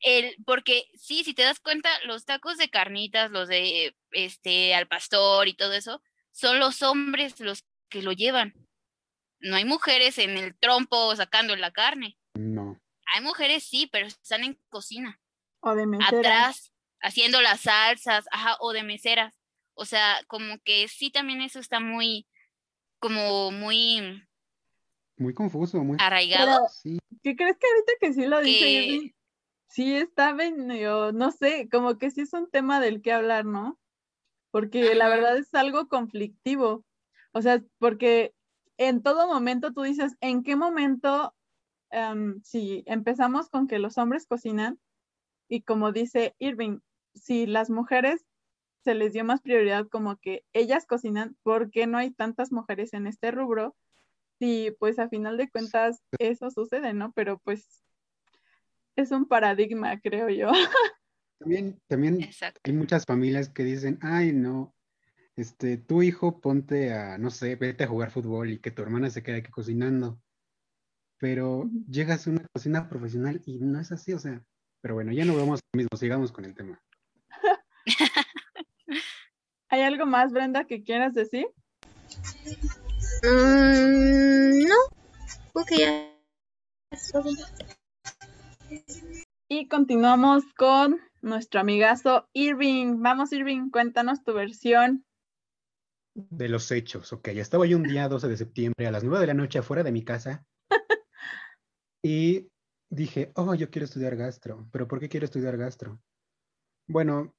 el, porque sí, si te das cuenta, los tacos de carnitas, los de este al pastor y todo eso, son los hombres los que lo llevan. No hay mujeres en el trompo sacando la carne. no. Hay mujeres sí, pero están en cocina, o de mesera. atrás, haciendo las salsas, ajá, o de meseras. O sea, como que sí también eso está muy, como muy Muy confuso, muy... arraigado. Sí, ¿qué crees que ahorita que sí lo dice que- Irving? Sí está medio, no sé, como que sí es un tema del que hablar, ¿no? Porque la verdad es algo conflictivo. O sea, porque en todo momento tú dices, ¿en qué momento, em, si empezamos con que los hombres cocinan? Y como dice Irving, si las mujeres se les dio más prioridad como que ellas cocinan, ¿por qué no hay tantas mujeres en este rubro? Sí, pues a final de cuentas eso sucede, ¿no? Pero pues es un paradigma, creo yo. también, también Exacto. hay muchas familias que dicen, ay, no, este, tu hijo ponte a, no sé, vete a jugar fútbol y que tu hermana se quede aquí cocinando. Pero llegas a una cocina profesional y no es así, o sea, pero bueno, ya no vamos lo mismo, sigamos con el tema. ¿Hay algo más, Brenda, que quieras decir? Mm, no, porque ya. Y continuamos con nuestro amigazo Irving. Vamos, Irving, cuéntanos tu versión. De los hechos, ok. Estaba yo un día 12 de septiembre a las 9 de la noche afuera de mi casa y dije, oh, yo quiero estudiar gastro. ¿Pero por qué quiero estudiar gastro? Bueno,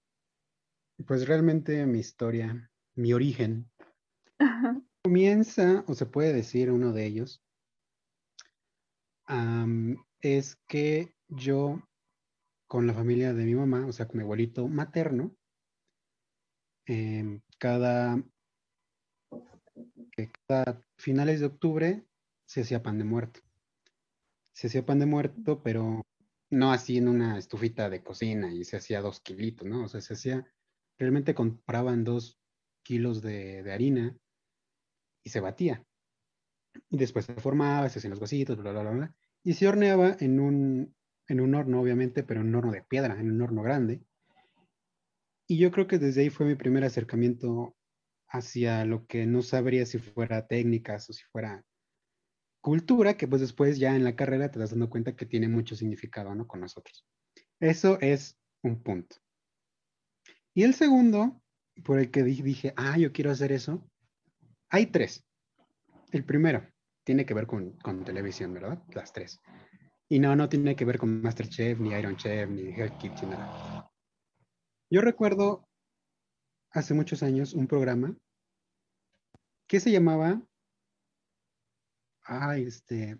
pues realmente mi historia, mi origen, comienza, o se puede decir uno de ellos, es que yo con la familia de mi mamá, o sea, con mi abuelito materno, em, cada, finales de octubre se hacía pan de muerto. Se hacía pan de muerto, pero no así en una estufita de cocina y se hacía dos kilitos, ¿no? O sea, se hacía, realmente compraban dos kilos de harina y se batía. Y después se formaba, se hacían los huesitos, bla, bla, bla, bla. Y se horneaba en un, en un horno, obviamente, pero en un horno de piedra, en un horno grande. Y yo creo que desde ahí fue mi primer acercamiento hacia lo que no sabría si fuera técnicas o si fuera cultura, que pues después ya en la carrera te das dando cuenta que tiene mucho significado, ¿no? Con nosotros. Eso es un punto. Y el segundo, por el que di- dije, ah, yo quiero hacer eso, hay tres. El primero tiene que ver con, televisión, ¿verdad? Las tres. Y no, no tiene que ver con Masterchef, ni Iron Chef, ni Hell's Kitchen, nada. Yo recuerdo hace muchos años un programa que se llamaba, ay, este,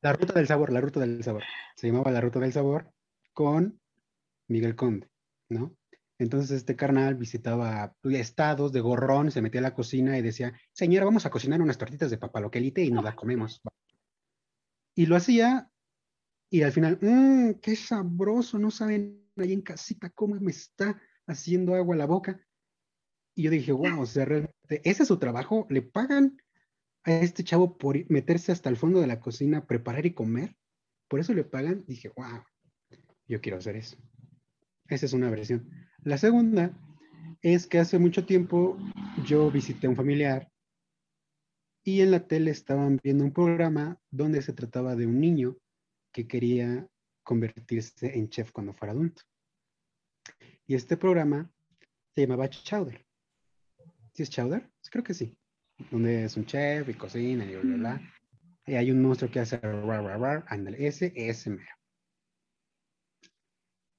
La Ruta del Sabor, La Ruta del Sabor. Se llamaba La Ruta del Sabor con Miguel Conde, ¿no? Entonces este carnal visitaba estados de gorrón, se metía a la cocina y decía, señora, vamos a cocinar unas tortitas de papaloquelite y nos las comemos. Y lo hacía y al final, mmm, qué sabroso, no saben ahí en casita cómo me está haciendo agua la boca. Y yo dije, wow, o sea, realmente, ese es su trabajo, le pagan a este chavo por meterse hasta el fondo de la cocina, preparar y comer. Por eso le pagan. Dije, wow, yo quiero hacer eso. Esa es una versión. La segunda es que hace mucho tiempo yo visité a un familiar y en la tele estaban viendo un programa donde se trataba de un niño que quería convertirse en chef cuando fuera adulto. Y este programa se llamaba Chowder. ¿Sí es Chowder? Creo que sí. Donde es un chef y cocina y bla, bla, Y hay un monstruo que hace rar, rar, rar, ese, ese mero.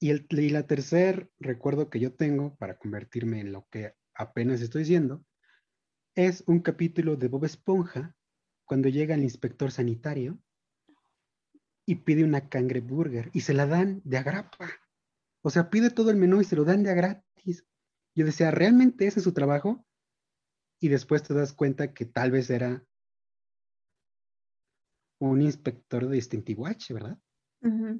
Y, el, y la tercer recuerdo que yo tengo para convertirme en lo que apenas estoy diciendo es un capítulo de Bob Esponja cuando llega el inspector sanitario y pide una cangreburger y se la dan de agrapa. O sea, pide todo el menú y se lo dan de a gratis. Yo decía, ¿realmente ese es su trabajo? Y después te das cuenta que tal vez era un inspector de distintivo H, ¿verdad?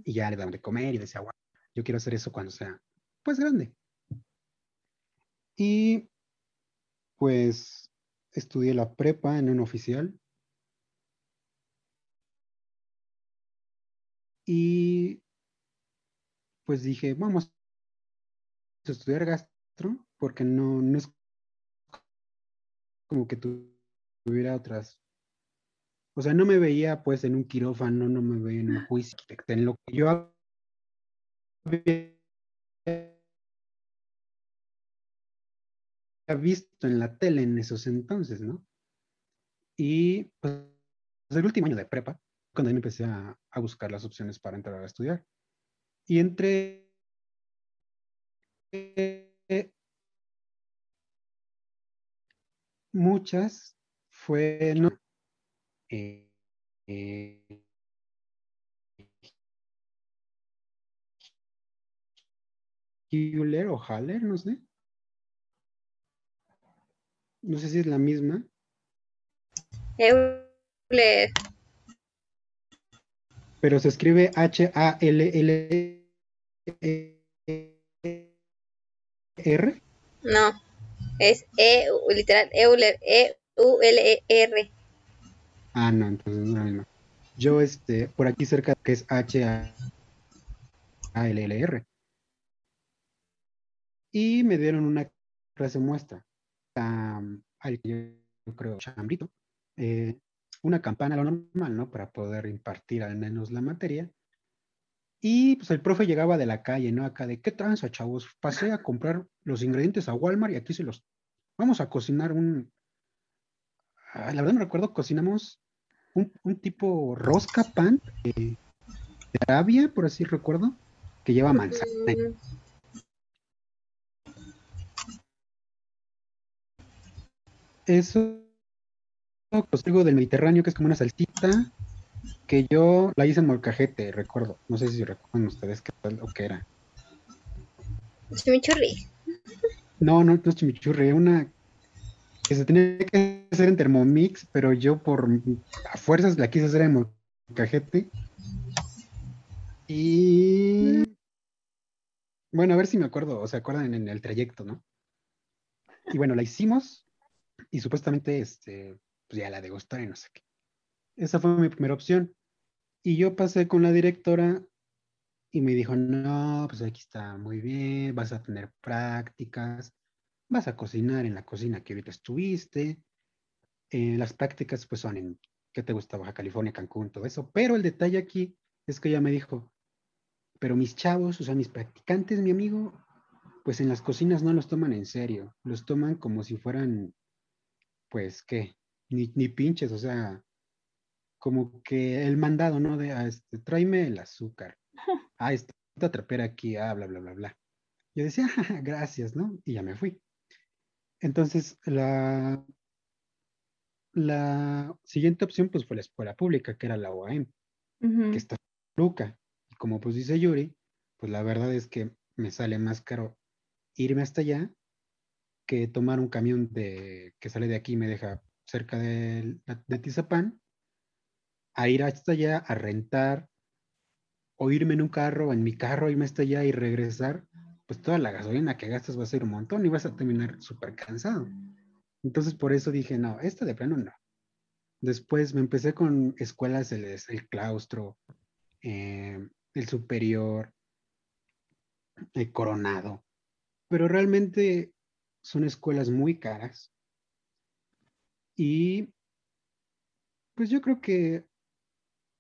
Y ya le dan de comer y decía, wow, yo quiero hacer eso cuando sea, pues, grande. Y pues estudié la prepa en un oficial. Y pues dije, vamos a estudiar gastro, porque no, no es como que tuviera otras. O sea, no me veía pues en un quirófano, no me veía en un juicio. En lo que yo visto en la tele en esos entonces, ¿no? Y pues el último año de prepa, cuando me empecé a, buscar las opciones para entrar a estudiar. Y entre muchas fue no, eh, eh, o Haller, no sé. No sé si es la misma. Euler. Pero se escribe H-A-L-L-R. No, es E, literal, Euler, E-U-L-E-R. Ah, no, entonces no es la misma. Yo, este, por aquí cerca, que es H-A-L-L-R. Y me dieron una clase muestra yo creo chambrito, eh, una campana, lo normal, ¿no? Para poder impartir al menos la materia. Y pues el profe llegaba de la calle, ¿no? Acá de, ¿qué tranza, chavos? Pasé a comprar los ingredientes a Walmart y aquí se los... Vamos a cocinar un... la verdad no recuerdo, cocinamos un, tipo rosca pan de, Arabia, por así recuerdo, que lleva manzana. Eso algo del Mediterráneo, que es como una salsita, que yo la hice en molcajete, recuerdo. No sé si recuerdan ustedes qué tal o qué era. Chimichurri. No, no, no es chimichurri, una que se tenía que hacer en Thermomix, pero yo por a fuerzas la quise hacer en molcajete. Y bueno, a ver si me acuerdo, o se acuerdan en el trayecto, ¿no? Y bueno, la hicimos, y supuestamente este, pues ya la degustar y no sé qué. Esa fue mi primera opción. Y yo pasé con la directora y me dijo, no, pues aquí está muy bien, vas a tener prácticas, vas a cocinar en la cocina que ahorita estuviste. Eh, las prácticas pues son en, ¿qué te gusta? Baja California, Cancún, todo eso. Pero el detalle aquí es que ella me dijo, pero mis chavos, o sea, mis practicantes, mi amigo, pues en las cocinas no los toman en serio, los toman como si fueran pues que ni, ni, pinches, o sea, como que el mandado, ¿no? De, ah, este, tráeme el azúcar. Ah, esta trapera aquí, ah, bla, bla, bla, bla. Yo decía, gracias, ¿no? Y ya me fui. Entonces, la, la siguiente opción, pues, fue la escuela pública, que era la OAM, que está en Luca. Y como pues dice Yuri, pues la verdad es que me sale más caro irme hasta allá que tomar un camión de, que sale de aquí y me deja cerca de, de Tizapán, a ir hasta allá, a rentar, o irme en un carro, en mi carro, irme hasta allá y regresar, pues toda la gasolina que gastas va a ser un montón y vas a terminar súper cansado. Entonces por eso dije, no, esta de plano no. Después me empecé con escuelas, el, el claustro, eh, el superior, el coronado, pero realmente son escuelas muy caras. Y pues yo creo que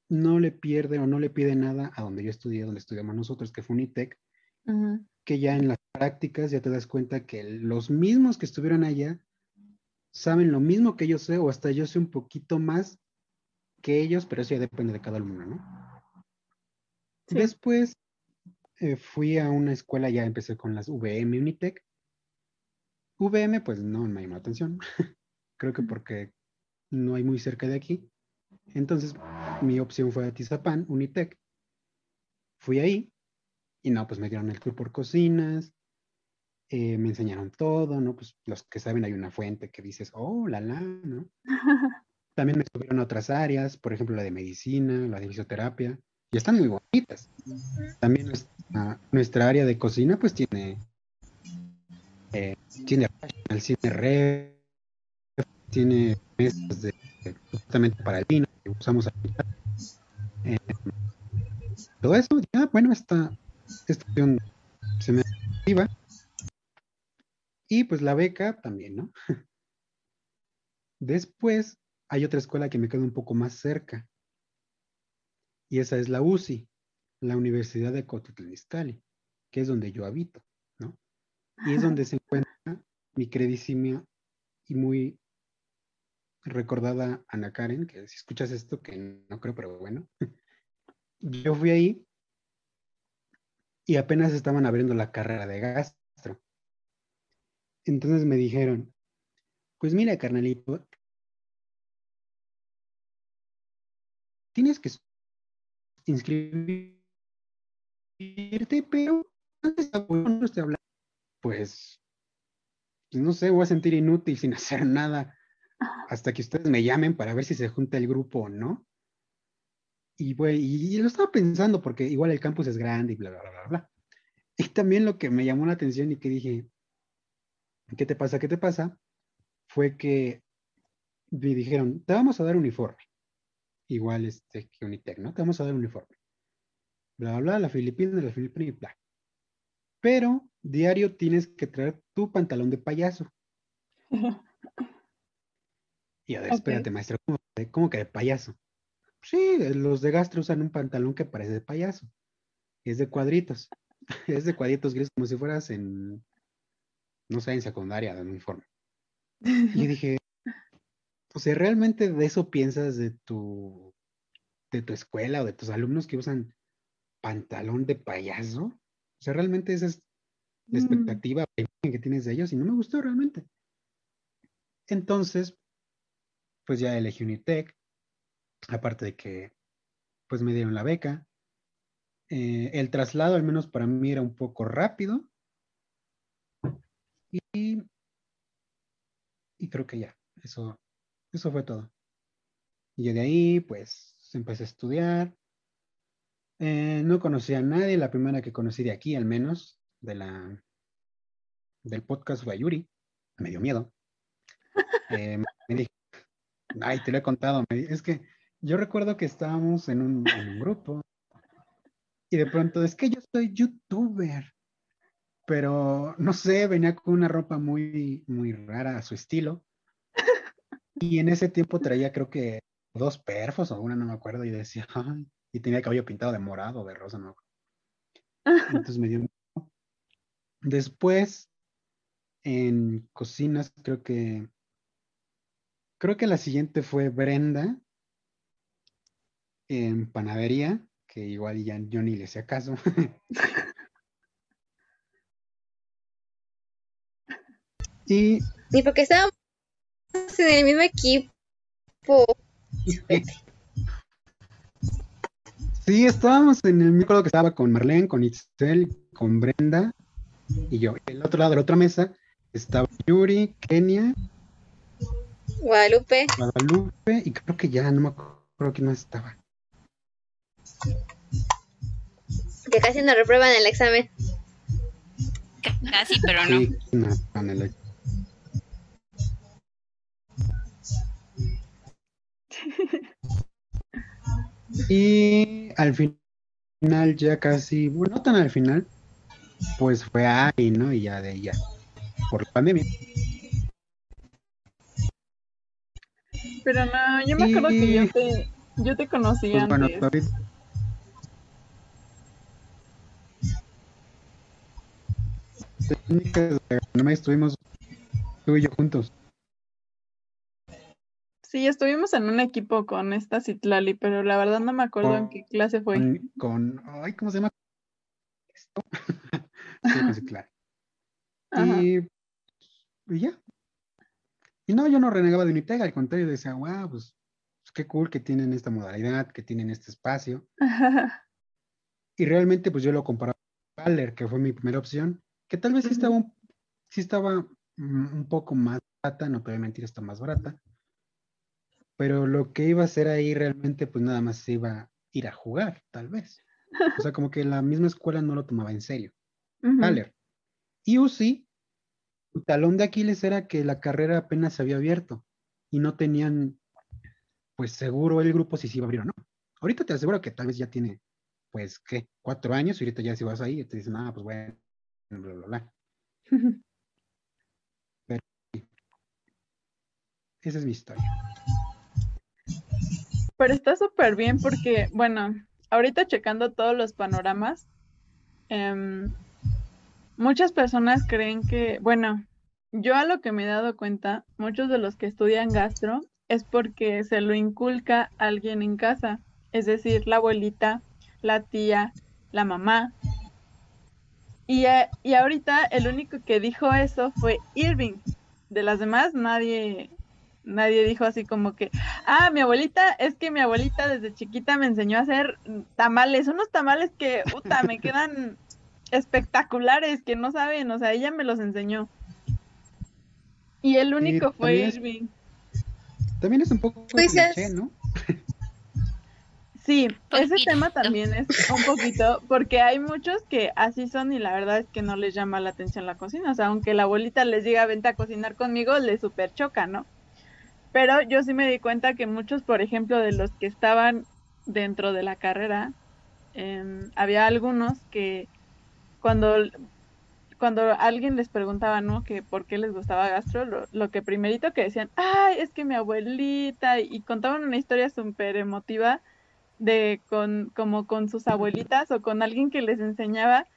no le pierde o no le pide nada a donde yo estudié, donde estudiamos nosotros, que fue Unitec, que ya en las prácticas ya te das cuenta que los mismos que estuvieron allá saben lo mismo que yo sé, o hasta yo sé un poquito más que ellos, pero eso ya depende de cada alumno, ¿no? Después eh, fui a una escuela, ya empecé con las VM Unitec. VM, pues no me llamó la atención. Creo que porque no hay muy cerca de aquí. Entonces, mi opción fue Atizapán, Unitec. Fui ahí y no, pues me dieron el tour por cocinas, eh, me enseñaron todo, ¿no? Pues los que saben hay una fuente que dices, oh, la la, ¿no? También me subieron a otras áreas, por ejemplo, la de medicina, la de fisioterapia, y están muy bonitas. También nuestra, área de cocina, pues tiene, tiene el cine red, tiene mesas de, justamente para el vino que usamos eh, todo eso, ya, bueno, esta, esta opción se me activa. Y pues la beca también, ¿no? Después hay otra escuela que me queda un poco más cerca. Y esa es la UCI, la Universidad de Cotitlán que es donde yo habito. Y es donde se encuentra mi queridísima y muy recordada Ana Karen, que si escuchas esto, que no creo, pero bueno. Yo fui ahí y apenas estaban abriendo la carrera de gas entonces me dijeron, pues mira, carnalito, tienes que inscribirte, pero antes no estoy hablando. Pues, pues, no sé, voy a sentir inútil sin hacer nada hasta que ustedes me llamen para ver si se junta el grupo o no. Y, pues, y, lo estaba pensando porque igual el campus es grande y bla, bla, bla, bla, bla. Y también lo que me llamó la atención y que dije, ¿Qué te pasa? ¿Qué te pasa? Fue que me dijeron, te vamos a dar uniforme. Igual este que Unitec, ¿no? Te vamos a dar uniforme. Bla, bla, bla, la Filipina, la Filipina y bla. Pero diario tienes que traer tu pantalón de payaso. y a ver, espérate, maestro, ¿cómo, que de payaso? Sí, los de gastro usan un pantalón que parece de payaso. Es de cuadritos. es de cuadritos grises, como si fueras en no sé, en secundaria de un uniforme. Y dije, o sea, ¿realmente de eso piensas de tu, de tu escuela o de tus alumnos que usan pantalón de payaso? O sea, ¿realmente esa es la mm. expectativa que tienes de ellos? Y no me gustó realmente. Entonces, pues ya elegí Unitec, aparte de que, pues me dieron la beca. Eh, el traslado, al menos para mí, era un poco rápido, y, creo que ya, eso, eso fue todo. Y de ahí, pues, empecé a estudiar. Eh, no conocía a nadie, la primera que conocí de aquí, al menos, de la, del podcast fue a Yuri. Me dio miedo. Eh, me dijo, ay, te lo he contado. es que yo recuerdo que estábamos en un, en un grupo y de pronto, es que yo soy youtuber pero no sé, venía con una ropa muy, muy rara a su estilo. Y en ese tiempo traía creo que dos perfos o una, no me acuerdo, y decía, ay, y tenía el cabello pintado de morado o de rosa, no Entonces me dio Después, en cocinas, creo que, creo que la siguiente fue Brenda, en panadería, que igual ya yo ni le hacía caso. Y, y porque estábamos en el mismo equipo. Sí, estábamos en el mismo que estaba con Marlene, con Itzel, con Brenda y yo. El otro lado de la otra mesa estaba Yuri, Kenia, Guadalupe. Guadalupe, y creo que ya no me acuerdo quién más estaba. Que casi nos reprueban el examen. casi, pero no. Sí, no, el ocho. Y al final, ya casi, bueno, no tan al final, pues fue ahí, ¿no? Y ya de ya, por la pandemia. Pero no, yo me acuerdo que yo te, yo te conocí Pues bueno, antes. David. Técnicas de estuvimos tú y yo juntos. Sí, estuvimos en un equipo con esta Citlali, pero la verdad no me acuerdo en qué clase fue. Con, con- ay, ¿cómo se llama? Esto. sí, pues claro. Y, y ya. Y no, yo no renegaba de Unitega, al contrario, decía, wow, pues, pues qué cool que tienen esta modalidad, que tienen este espacio. Y realmente, pues yo lo comparaba con Baller, que fue mi primera opción, que tal vez sí estaba, un, sí estaba mm, un poco más barata, no te voy a mentir, está más barata. Pero lo que iba a hacer ahí realmente, pues nada más iba a ir a jugar, tal vez. O sea, como que la misma escuela no lo tomaba en serio. Ujú. Baller. Y UCI, su talón de Aquiles era que la carrera apenas se había abierto y no tenían, pues seguro el grupo si se iba a abrir o no. Ahorita te aseguro que tal vez ya tiene, pues, ¿qué? Cuatro años y ahorita ya si vas ahí te dicen, ah, pues bueno, bla, bla, bla. Esa es mi historia. Pero está súper bien porque, bueno, ahorita checando todos los panoramas, em, muchas personas creen que, bueno, yo a lo que me he dado cuenta, muchos de los que estudian gastro es porque se lo inculca alguien en casa, es decir, la abuelita, la tía, la mamá. Y, eh, y ahorita el único que dijo eso fue Irving. De las demás, nadie, nadie dijo así como que, ah, mi abuelita, es que mi abuelita desde chiquita me enseñó a hacer tamales, unos tamales que, puta, me quedan espectaculares, que no saben, o sea, ella me los enseñó. Y el único fue también es- Irving. También es un poco Pues cliché, es- ¿no? Sí, ese tema también es un poquito, porque hay muchos que así son y la verdad es que no les llama la atención la cocina. O sea, aunque la abuelita les diga vente a cocinar conmigo, les super choca, ¿no? Pero yo sí me di cuenta que muchos, por ejemplo, de los que estaban dentro de la carrera, em, había algunos que cuando, cuando alguien les preguntaba, ¿no? Que por qué les gustaba gastro, lo, que primerito que decían, ay, es que mi abuelita, y contaban una historia súper emotiva de con como con sus abuelitas o con alguien que les enseñaba.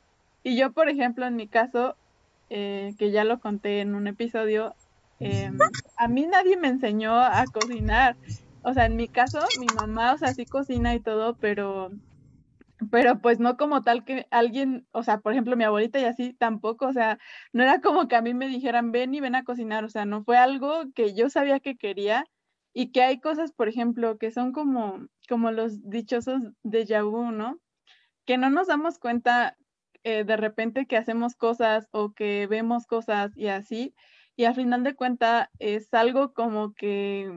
Y yo, por ejemplo, en mi caso, eh, que ya lo conté en un episodio, em, a mí nadie me enseñó a cocinar. O sea, en mi caso, mi mamá, o sea, sí cocina y todo, pero, pero pues no como tal que alguien, o sea, por ejemplo, mi abuelita y así tampoco, o sea, no era como que a mí me dijeran, ven y ven a cocinar, o sea, no fue algo que yo sabía que quería y que hay cosas, por ejemplo, que son como, como los dichosos de vu, ¿no? Que no nos damos cuenta eh, de repente que hacemos cosas o que vemos cosas y así, y al final de cuenta es algo como que,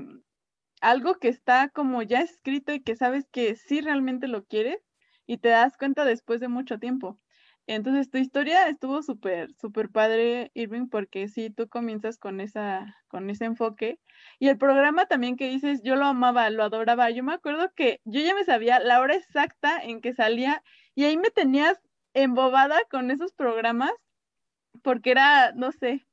algo que está como ya escrito y que sabes que sí realmente lo quieres y te das cuenta después de mucho tiempo. Entonces tu historia estuvo súper, súper padre, Irving, porque sí, tú comienzas con esa, con ese enfoque. Y el programa también que dices, yo lo amaba, lo adoraba. Yo me acuerdo que yo ya me sabía la hora exacta en que salía y ahí me tenías embobada con esos programas porque era, no sé,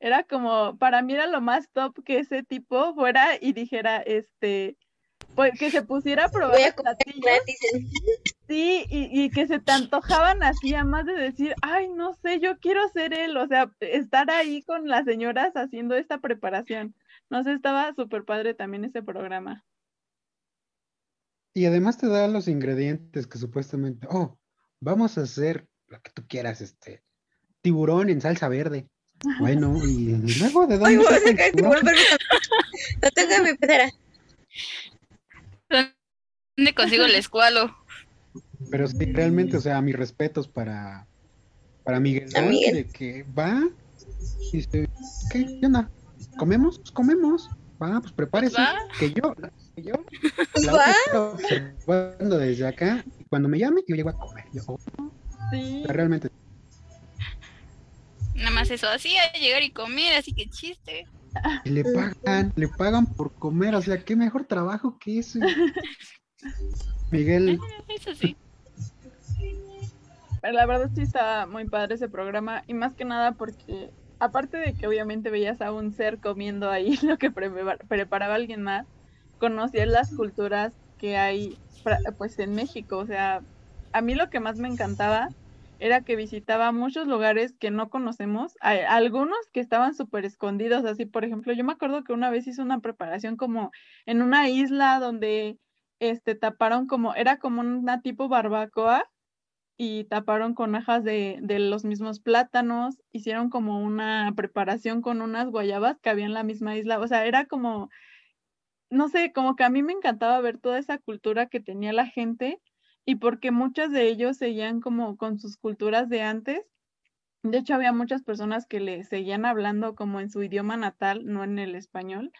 era como, para mí era lo más top que ese tipo fuera y dijera, este, pues que se pusiera a probar a platillos. Sí, y, y que se te antojaban así, además de decir, ay, no sé, yo quiero ser él, o sea, estar ahí con las señoras haciendo esta preparación. No sé, estaba súper padre también ese programa. Y además te da los ingredientes que supuestamente, oh, vamos a hacer lo que tú quieras, este, tiburón en salsa verde. Bueno, y luego de Ay, dónde voy a saca el sacar tiburón? permítame. No tengo mi pecera. ¿Dónde consigo el escualo? Pero sí, realmente, o sea, mis respetos para, para Miguel, Miguel. de que va y dice, ¿qué, ¿qué onda? ¿Comemos? Pues comemos. Va, pues prepárese. va. Que yo, que yo, la va. voy observando desde acá, y cuando me llame, yo llego a comer. Yo, oh, Sí, realmente. Nada más eso, así a llegar y comer, así que chiste. Y le pagan, le pagan por comer, o sea, qué mejor trabajo que eso. Miguel, Eso sí. Pero la verdad sí está muy padre ese programa y más que nada porque aparte de que obviamente veías a un ser comiendo ahí lo que pre- preparaba alguien más, conocías las culturas que hay pues en México, o sea, a mí lo que más me encantaba era que visitaba muchos lugares que no conocemos, algunos que estaban súper escondidos, así por ejemplo, yo me acuerdo que una vez hice una preparación como en una isla donde este taparon como, era como una tipo barbacoa y taparon con hojas de, de los mismos plátanos, hicieron como una preparación con unas guayabas que había en la misma isla, o sea, era como, no sé, como que a mí me encantaba ver toda esa cultura que tenía la gente y porque muchos de ellos seguían como con sus culturas de antes. De hecho, había muchas personas que le seguían hablando como en su idioma natal, no en el español,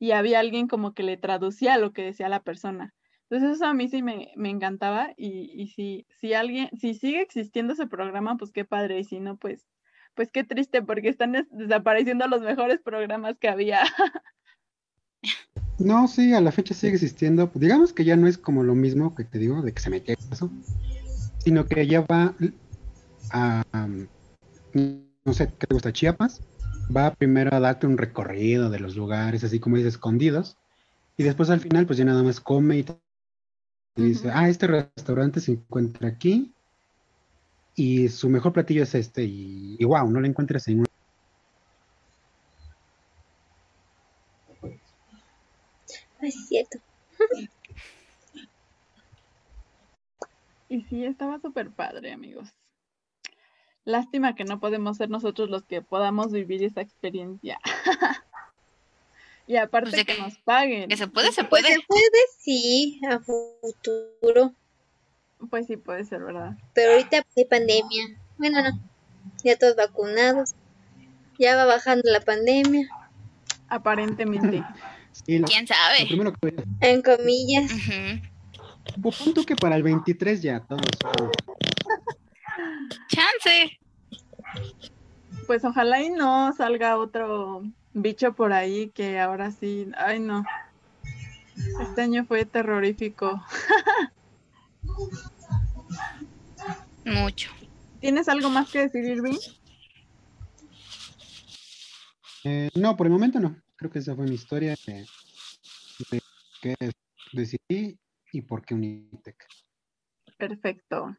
y había alguien como que le traducía lo que decía la persona. Entonces eso a mí sí me, me encantaba y, y si, si alguien, si sigue existiendo ese programa, pues qué padre, y si no, pues, pues qué triste, porque están des- desapareciendo los mejores programas que había. no, sí, a la fecha sigue existiendo. Digamos que ya no es como lo mismo que te digo, de que se metió eso, sino que ya va a, um, no sé, ¿qué te gusta? Chiapas. Va primero a darte un recorrido de los lugares, así como dices, escondidos. Y después al final, pues ya nada más come y te dice, ah, este restaurante se encuentra aquí y su mejor platillo es este. Y, y wow, no lo encuentras en un... Ay, es cierto. Y sí, estaba súper padre, amigos. Lástima que no podemos ser nosotros los que podamos vivir esa experiencia. y aparte Pues de que que- nos paguen. Que se puede, se Pues puede. se puede, sí, a futuro. Pues sí, puede ser, ¿verdad? Pero ahorita hay pandemia. Bueno, no. Ya todos vacunados. Ya va bajando la pandemia. Aparentemente. ¿Quién lo sabe? primero que En comillas. Pues pon tú que para el 23 ya todos. Chance. Pues ojalá y no salga otro bicho por ahí que ahora sí. Ay, no. Este año fue terrorífico. Mucho. ¿Tienes algo más que decir, Irving? Eh, no, por el momento no. Creo que esa fue mi historia de, qué decidí y por qué Unitec. Perfecto.